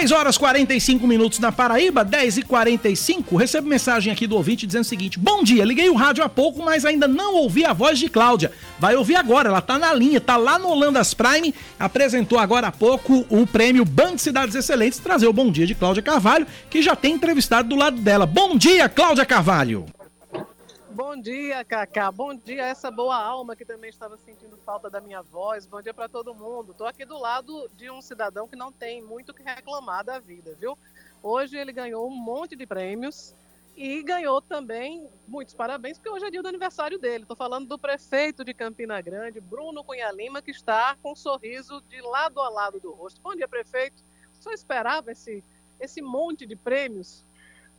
10 horas 45 minutos na Paraíba, 10 e 45 Recebo mensagem aqui do ouvinte dizendo o seguinte: Bom dia, liguei o rádio há pouco, mas ainda não ouvi a voz de Cláudia. Vai ouvir agora, ela tá na linha, tá lá no Holandas Prime. Apresentou agora há pouco o prêmio Band Cidades Excelentes. Trazer o bom dia de Cláudia Carvalho, que já tem entrevistado do lado dela. Bom dia, Cláudia Carvalho. Bom dia, Cacá. Bom dia a essa boa alma que também estava sentindo falta da minha voz. Bom dia para todo mundo. Estou aqui do lado de um cidadão que não tem muito o que reclamar da vida, viu? Hoje ele ganhou um monte de prêmios e ganhou também muitos parabéns, porque hoje é dia do aniversário dele. Estou falando do prefeito de Campina Grande, Bruno Cunha Lima, que está com um sorriso de lado a lado do rosto. Bom dia, prefeito. Só esperava esse, esse monte de prêmios?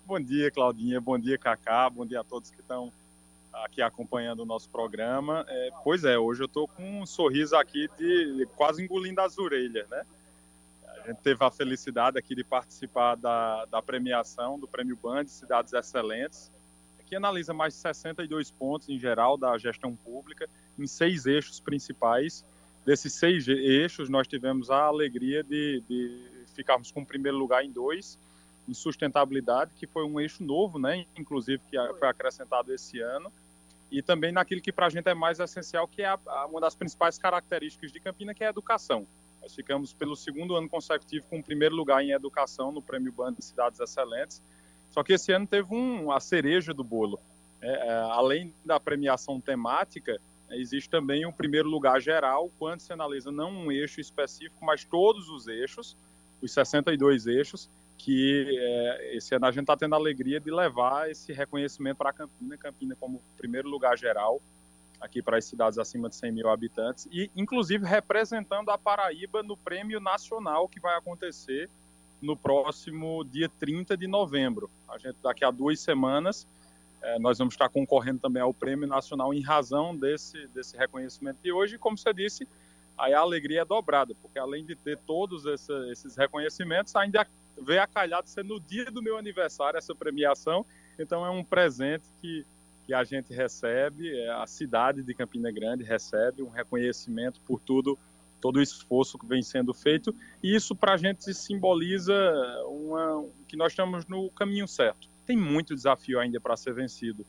Bom dia, Claudinha. Bom dia, Cacá. Bom dia a todos que estão aqui acompanhando o nosso programa. É, pois é, hoje eu estou com um sorriso aqui de quase engolindo as orelhas, né? A gente teve a felicidade aqui de participar da, da premiação do Prêmio Band Cidades Excelentes, que analisa mais de 62 pontos em geral da gestão pública, em seis eixos principais. Desses seis eixos, nós tivemos a alegria de, de ficarmos com o primeiro lugar em dois, em sustentabilidade, que foi um eixo novo, né? inclusive que foi acrescentado esse ano, e também naquilo que para a gente é mais essencial, que é a, a, uma das principais características de Campina, que é a educação. Nós ficamos pelo segundo ano consecutivo com o primeiro lugar em educação no Prêmio Band de Cidades Excelentes, só que esse ano teve um, a cereja do bolo. É, é, além da premiação temática, existe também o primeiro lugar geral, quando se analisa não um eixo específico, mas todos os eixos, os 62 eixos, que é, esse ano a gente está tendo a alegria de levar esse reconhecimento para Campina, Campina como primeiro lugar geral aqui para as cidades acima de 100 mil habitantes e inclusive representando a Paraíba no prêmio nacional que vai acontecer no próximo dia 30 de novembro. A gente daqui a duas semanas é, nós vamos estar concorrendo também ao prêmio nacional em razão desse desse reconhecimento de hoje. E, como você disse, aí a alegria é dobrada, porque além de ter todos esse, esses reconhecimentos, ainda vê a calhar de ser no dia do meu aniversário essa premiação. Então é um presente que, que a gente recebe, é, a cidade de Campina Grande recebe um reconhecimento por tudo, todo o esforço que vem sendo feito. E isso para a gente simboliza uma, que nós estamos no caminho certo. Tem muito desafio ainda para ser vencido,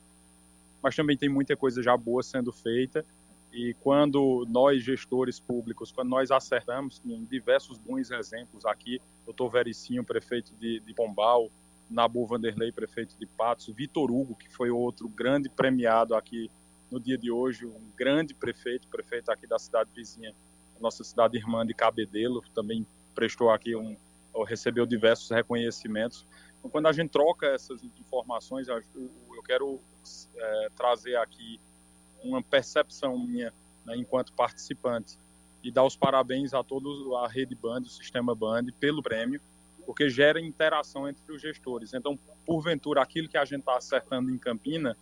mas também tem muita coisa já boa sendo feita. E quando nós, gestores públicos, quando nós acertamos, em diversos bons exemplos aqui, doutor Vericinho, prefeito de, de Pombal, Nabu Vanderlei, prefeito de Patos, Vitor Hugo, que foi outro grande premiado aqui no dia de hoje, um grande prefeito, prefeito aqui da cidade vizinha, nossa cidade irmã de Cabedelo, também prestou aqui um, recebeu diversos reconhecimentos. Então, quando a gente troca essas informações, eu, eu quero é, trazer aqui uma percepção minha né, enquanto participante e dar os parabéns a toda a rede Band, o sistema Band, pelo prêmio, porque gera interação entre os gestores. Então, porventura, aquilo que a gente está acertando em Campina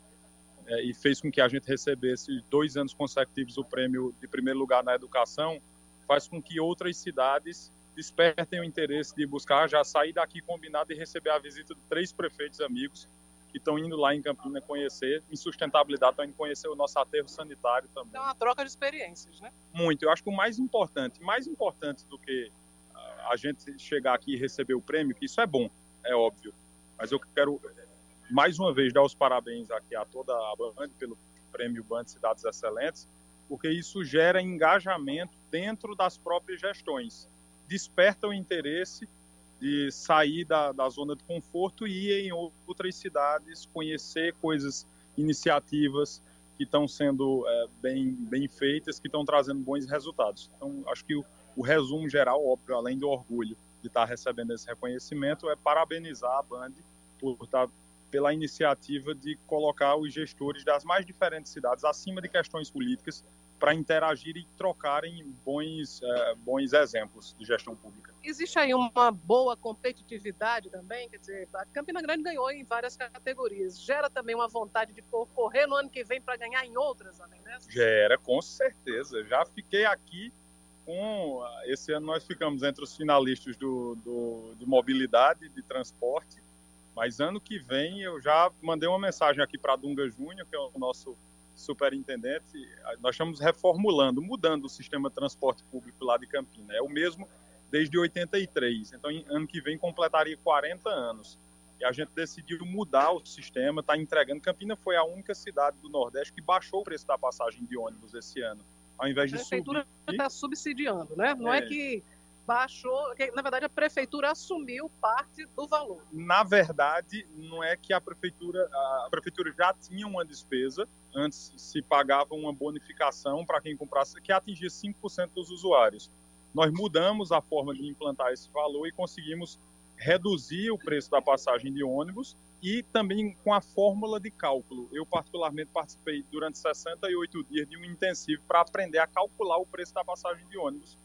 é, e fez com que a gente recebesse dois anos consecutivos o prêmio de primeiro lugar na educação, faz com que outras cidades despertem o interesse de buscar já sair daqui combinado e receber a visita de três prefeitos amigos que estão indo lá em Campina conhecer, em sustentabilidade, estão indo conhecer o nosso aterro sanitário também. É uma troca de experiências, né? Muito. Eu acho que o mais importante, mais importante do que a gente chegar aqui e receber o prêmio, que isso é bom, é óbvio, mas eu quero mais uma vez dar os parabéns aqui a toda a Band pelo prêmio Band Cidades Excelentes, porque isso gera engajamento dentro das próprias gestões, desperta o interesse de sair da, da zona de conforto e ir em outras cidades, conhecer coisas, iniciativas que estão sendo é, bem, bem feitas, que estão trazendo bons resultados. Então, acho que o, o resumo geral, óbvio, além do orgulho de estar recebendo esse reconhecimento, é parabenizar a Band por estar pela iniciativa de colocar os gestores das mais diferentes cidades acima de questões políticas para interagir e trocarem bons, é, bons exemplos de gestão pública. Existe aí uma boa competitividade também, quer dizer, a Campina Grande ganhou em várias categorias. Gera também uma vontade de correr no ano que vem para ganhar em outras, além dessas? Gera, com certeza. Já fiquei aqui com. Esse ano nós ficamos entre os finalistas do, do, de mobilidade, de transporte, mas ano que vem eu já mandei uma mensagem aqui para Dunga Júnior, que é o nosso superintendente, nós estamos reformulando, mudando o sistema de transporte público lá de Campina. É o mesmo desde 83. Então, ano que vem completaria 40 anos. E a gente decidiu mudar o sistema, está entregando. Campina foi a única cidade do Nordeste que baixou o preço da passagem de ônibus esse ano. Ao invés de a prefeitura está subsidiando, né? Não é, é que baixou, que, na verdade a prefeitura assumiu parte do valor. Na verdade, não é que a prefeitura, a prefeitura já tinha uma despesa, antes se pagava uma bonificação para quem comprasse, que atingia 5% dos usuários. Nós mudamos a forma de implantar esse valor e conseguimos reduzir o preço da passagem de ônibus e também com a fórmula de cálculo. Eu, particularmente, participei durante 68 dias de um intensivo para aprender a calcular o preço da passagem de ônibus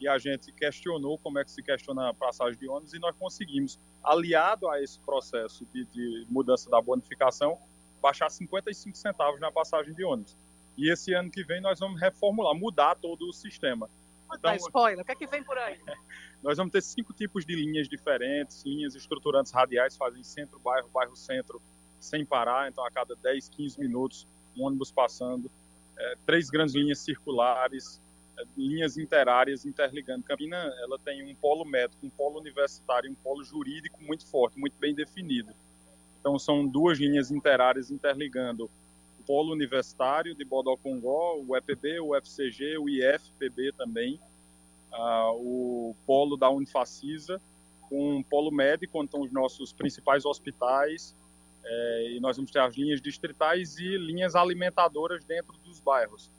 e a gente questionou como é que se questiona a passagem de ônibus e nós conseguimos, aliado a esse processo de, de mudança da bonificação, baixar 55 centavos na passagem de ônibus. E esse ano que vem nós vamos reformular, mudar todo o sistema. Então, spoiler, o que é que vem por aí? nós vamos ter cinco tipos de linhas diferentes, linhas estruturantes radiais, fazem centro-bairro, bairro-centro, sem parar, então a cada 10, 15 minutos, um ônibus passando. É, três grandes linhas circulares, linhas interáreas interligando. Campina ela tem um polo médico, um polo universitário um polo jurídico muito forte, muito bem definido. Então são duas linhas interáreas interligando o polo universitário de Bodocongó, o EPB, o FCG, o IFPB também, uh, o polo da Unifacisa, com um polo médico, onde estão os nossos principais hospitais, é, e nós vamos ter as linhas distritais e linhas alimentadoras dentro dos bairros.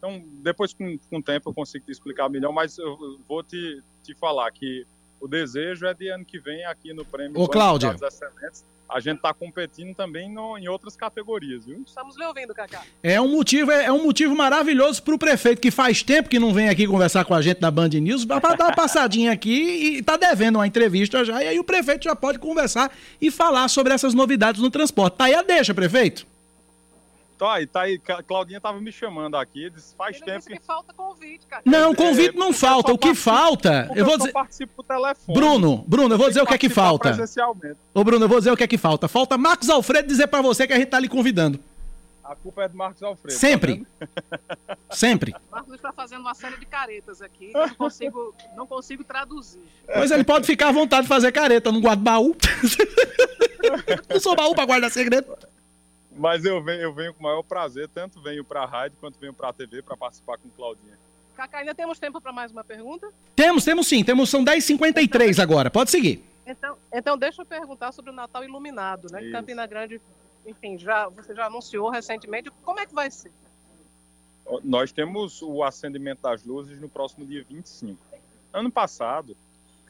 Então, depois, com, com o tempo, eu consigo te explicar melhor, mas eu vou te, te falar que o desejo é de ano que vem aqui no Prêmio Ô, Cláudia. Excelentes. A gente está competindo também no, em outras categorias, viu? Estamos lhe ouvindo, Cacá. É um motivo, é, é um motivo maravilhoso para o prefeito, que faz tempo que não vem aqui conversar com a gente na Band News, para dar uma passadinha aqui e está devendo uma entrevista já, e aí o prefeito já pode conversar e falar sobre essas novidades no transporte. Tá aí a deixa, prefeito? Tá aí, tá aí. Claudinha tava me chamando aqui, disse, faz Ele tempo disse que... falta convite, cara. Não, convite não falta. O que falta, eu vou dizer. participo do telefone. Bruno, Bruno, eu vou dizer o que é que falta. Presencialmente. Ô, Bruno, eu vou dizer o que é que falta. Falta Marcos Alfredo dizer pra você que a gente tá lhe convidando. A culpa é do Marcos Alfredo. Sempre. Tá Sempre. Marcos está fazendo uma série de caretas aqui, não consigo, não consigo traduzir. Pois ele pode ficar à vontade de fazer careta, não guarda baú. não sou baú pra guardar segredo. Mas eu venho, eu venho com o maior prazer, tanto venho para a rádio quanto venho para a TV para participar com Claudinha. Cacá, ainda temos tempo para mais uma pergunta? Temos, temos sim. Temos, são 10h53 agora. Pode seguir. Então, então, deixa eu perguntar sobre o Natal Iluminado, né? Isso. Campina Grande, enfim, já, você já anunciou recentemente. Como é que vai ser? Nós temos o acendimento das luzes no próximo dia 25. Ano passado,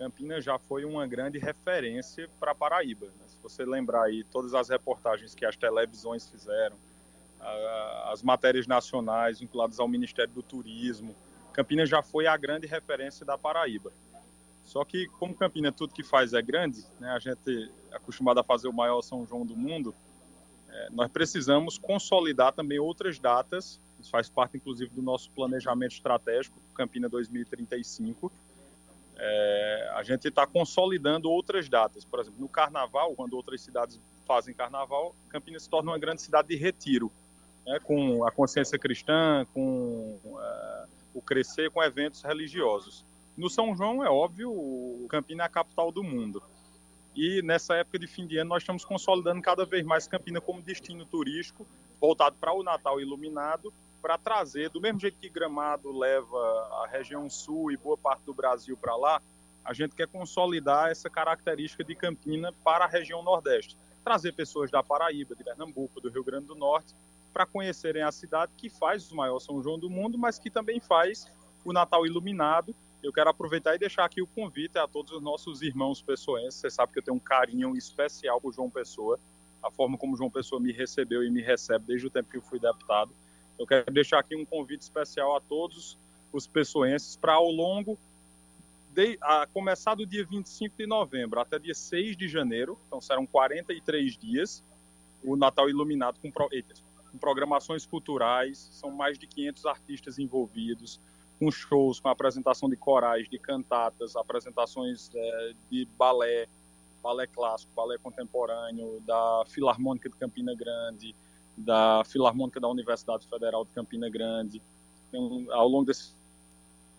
Campina já foi uma grande referência para Paraíba. Né? Se você lembrar aí todas as reportagens que as televisões fizeram, as matérias nacionais vinculadas ao Ministério do Turismo, Campina já foi a grande referência da Paraíba. Só que como Campina tudo que faz é grande, né? A gente é acostumado a fazer o maior São João do mundo. É, nós precisamos consolidar também outras datas. Isso faz parte, inclusive, do nosso planejamento estratégico Campina 2035 é, a gente está consolidando outras datas. Por exemplo, no Carnaval, quando outras cidades fazem Carnaval, Campinas se torna uma grande cidade de retiro, né, com a consciência cristã, com uh, o crescer, com eventos religiosos. No São João, é óbvio, Campinas é a capital do mundo. E nessa época de fim de ano, nós estamos consolidando cada vez mais Campinas como destino turístico, voltado para o Natal iluminado para trazer, do mesmo jeito que Gramado leva a região sul e boa parte do Brasil para lá, a gente quer consolidar essa característica de Campina para a região Nordeste. Trazer pessoas da Paraíba, de Pernambuco, do Rio Grande do Norte, para conhecerem a cidade que faz o maior São João do mundo, mas que também faz o Natal iluminado. Eu quero aproveitar e deixar aqui o convite a todos os nossos irmãos pessoenses. Você sabe que eu tenho um carinho especial por João Pessoa, a forma como João Pessoa me recebeu e me recebe desde o tempo que eu fui deputado. Eu quero deixar aqui um convite especial a todos os pessoenses para ao longo de, a começar do dia 25 de novembro até dia 6 de janeiro, então serão 43 dias, o Natal iluminado com, com programações culturais, são mais de 500 artistas envolvidos, com shows, com apresentação de corais, de cantatas, apresentações é, de balé, balé clássico, balé contemporâneo, da Filarmônica de Campina Grande, da Filarmônica da Universidade Federal de Campina Grande. Ao longo desses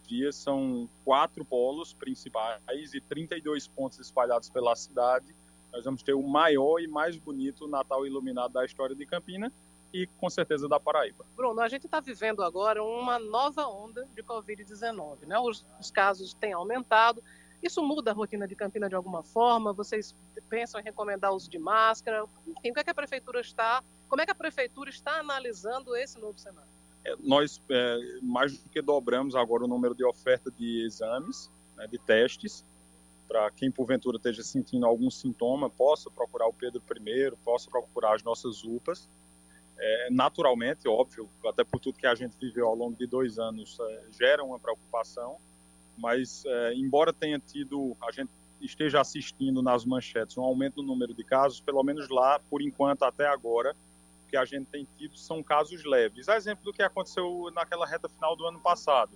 dias, são quatro polos principais e 32 pontos espalhados pela cidade. Nós vamos ter o maior e mais bonito Natal iluminado da história de Campina e, com certeza, da Paraíba. Bruno, a gente está vivendo agora uma nova onda de Covid-19. Né? Os, os casos têm aumentado. Isso muda a rotina de Campina de alguma forma? Vocês pensam em recomendar o uso de máscara? Enfim, o que, é que a prefeitura está como é que a prefeitura está analisando esse novo cenário? É, nós é, mais do que dobramos agora o número de oferta de exames, né, de testes, para quem porventura esteja sentindo algum sintoma, possa procurar o Pedro I, possa procurar as nossas UPAs. É, naturalmente, óbvio, até por tudo que a gente viveu ao longo de dois anos, é, gera uma preocupação, mas é, embora tenha tido, a gente esteja assistindo nas manchetes um aumento no número de casos, pelo menos lá, por enquanto, até agora, que a gente tem tido são casos leves. A exemplo do que aconteceu naquela reta final do ano passado.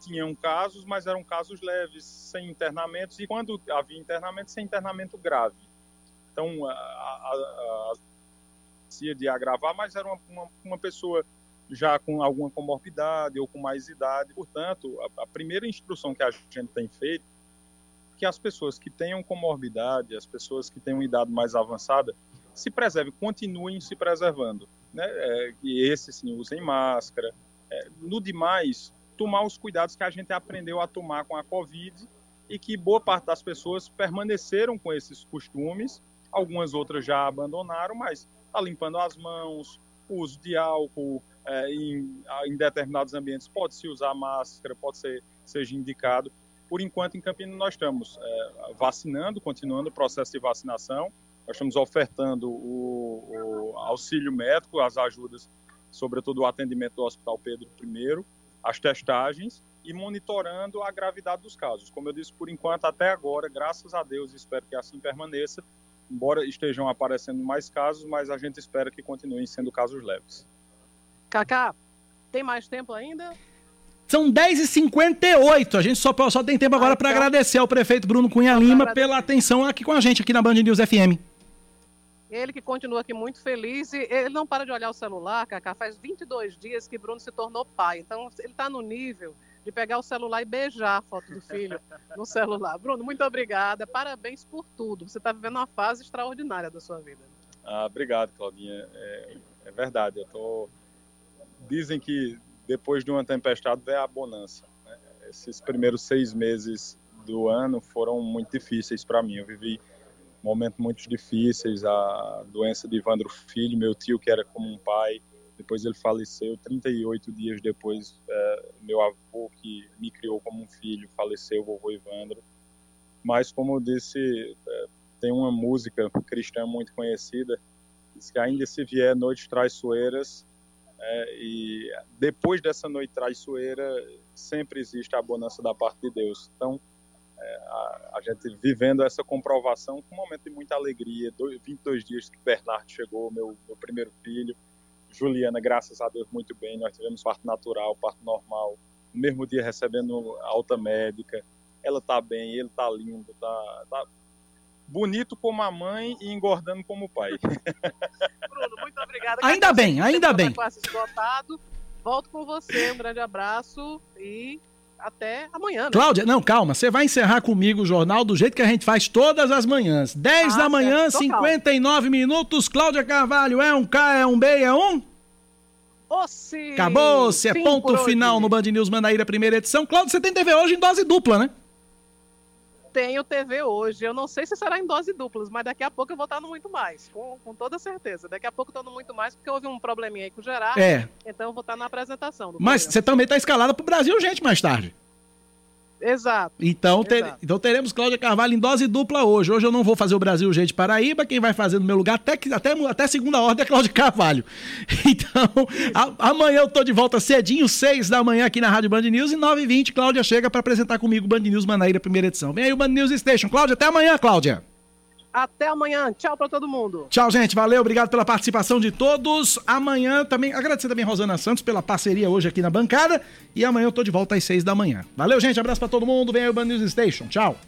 Tinham casos, mas eram casos leves, sem internamentos, e quando havia internamento, sem internamento grave. Então, a, a, a de agravar, mas era uma, uma, uma, pessoa já com alguma comorbidade ou com mais idade. Portanto, a, a primeira instrução que a gente tem feito é que as pessoas que tenham comorbidade, as pessoas que tenham idade mais avançada, se preservem, continuem se preservando. Né? É, e esse sim, usem máscara. É, no demais, tomar os cuidados que a gente aprendeu a tomar com a Covid e que boa parte das pessoas permaneceram com esses costumes, algumas outras já abandonaram, mas está limpando as mãos, uso de álcool é, em, em, determinados ambientes pode se usar máscara, pode ser seja indicado. Por enquanto, em Campinas, nós estamos é, vacinando, continuando o processo de vacinação, nós estamos ofertando o, o auxílio médico, as ajudas, sobretudo o atendimento do Hospital Pedro I, as testagens e monitorando a gravidade dos casos. Como eu disse, por enquanto, até agora, graças a Deus, espero que assim permaneça, embora estejam aparecendo mais casos, mas a gente espera que continuem sendo casos leves. Cacá, tem mais tempo ainda? São 10h58. A gente só, só tem tempo agora ah, para então... agradecer ao prefeito Bruno Cunha Lima pela atenção aqui com a gente, aqui na Band News FM. Ele que continua aqui muito feliz e ele não para de olhar o celular, Cacá. Faz 22 dias que Bruno se tornou pai. Então, ele está no nível de pegar o celular e beijar a foto do filho no celular. Bruno, muito obrigada. Parabéns por tudo. Você está vivendo uma fase extraordinária da sua vida. Ah, obrigado, Claudinha. É, é verdade. Eu tô... Dizem que depois de uma tempestade vem a bonança. Né? Esses primeiros seis meses do ano foram muito difíceis para mim. Eu vivi momentos muito difíceis, a doença de Ivandro Filho, meu tio que era como um pai, depois ele faleceu, 38 dias depois, é, meu avô que me criou como um filho faleceu, o vovô Ivandro. mas como eu disse, é, tem uma música cristã muito conhecida, diz que ainda se vier noites traiçoeiras, é, e depois dessa noite traiçoeira sempre existe a bonança da parte de Deus. Então, é, a, a, gente vivendo essa comprovação com um momento de muita alegria, dois, 22 dias que Bernardo chegou, meu, meu primeiro filho, Juliana, graças a Deus, muito bem, nós tivemos parto natural, parto normal, no mesmo dia recebendo alta médica, ela tá bem, ele tá lindo, tá, tá bonito como a mãe e engordando como o pai. Bruno, muito obrigada. Ainda bem, ainda bem. Esgotado. Volto com você, um grande abraço e até amanhã. Né? Cláudia, não, calma, você vai encerrar comigo o jornal do jeito que a gente faz todas as manhãs. 10 ah, da manhã, certo. 59 calma. minutos. Cláudia Carvalho, é um K, é um B, é um? Acabou-se, é ponto final no Band News Manaíra, primeira edição. Cláudia, você tem TV hoje em dose dupla, né? Tenho TV hoje. Eu não sei se será em dose duplas, mas daqui a pouco eu vou estar no muito mais, com, com toda certeza. Daqui a pouco eu estou no muito mais, porque houve um probleminha aí com o Gerardo. É. Então eu vou estar na apresentação. mas programa. você também está escalada para o Brasil, gente, mais tarde. Exato. Então, ter, Exato. então teremos Cláudia Carvalho em dose dupla hoje. Hoje eu não vou fazer o Brasil Gente Paraíba, quem vai fazer no meu lugar até, até, até segunda ordem é Cláudia Carvalho. Então, a, amanhã eu tô de volta cedinho, 6 da manhã aqui na Rádio Band News e 9h20 Cláudia chega para apresentar comigo o Band News Manaíra, primeira edição. Vem aí o Band News Station. Cláudia, até amanhã, Cláudia. Até amanhã. Tchau para todo mundo. Tchau, gente. Valeu. Obrigado pela participação de todos. Amanhã também, agradecer também a Rosana Santos pela parceria hoje aqui na bancada. E amanhã eu tô de volta às seis da manhã. Valeu, gente. Abraço para todo mundo. Vem aí o Band News Station. Tchau.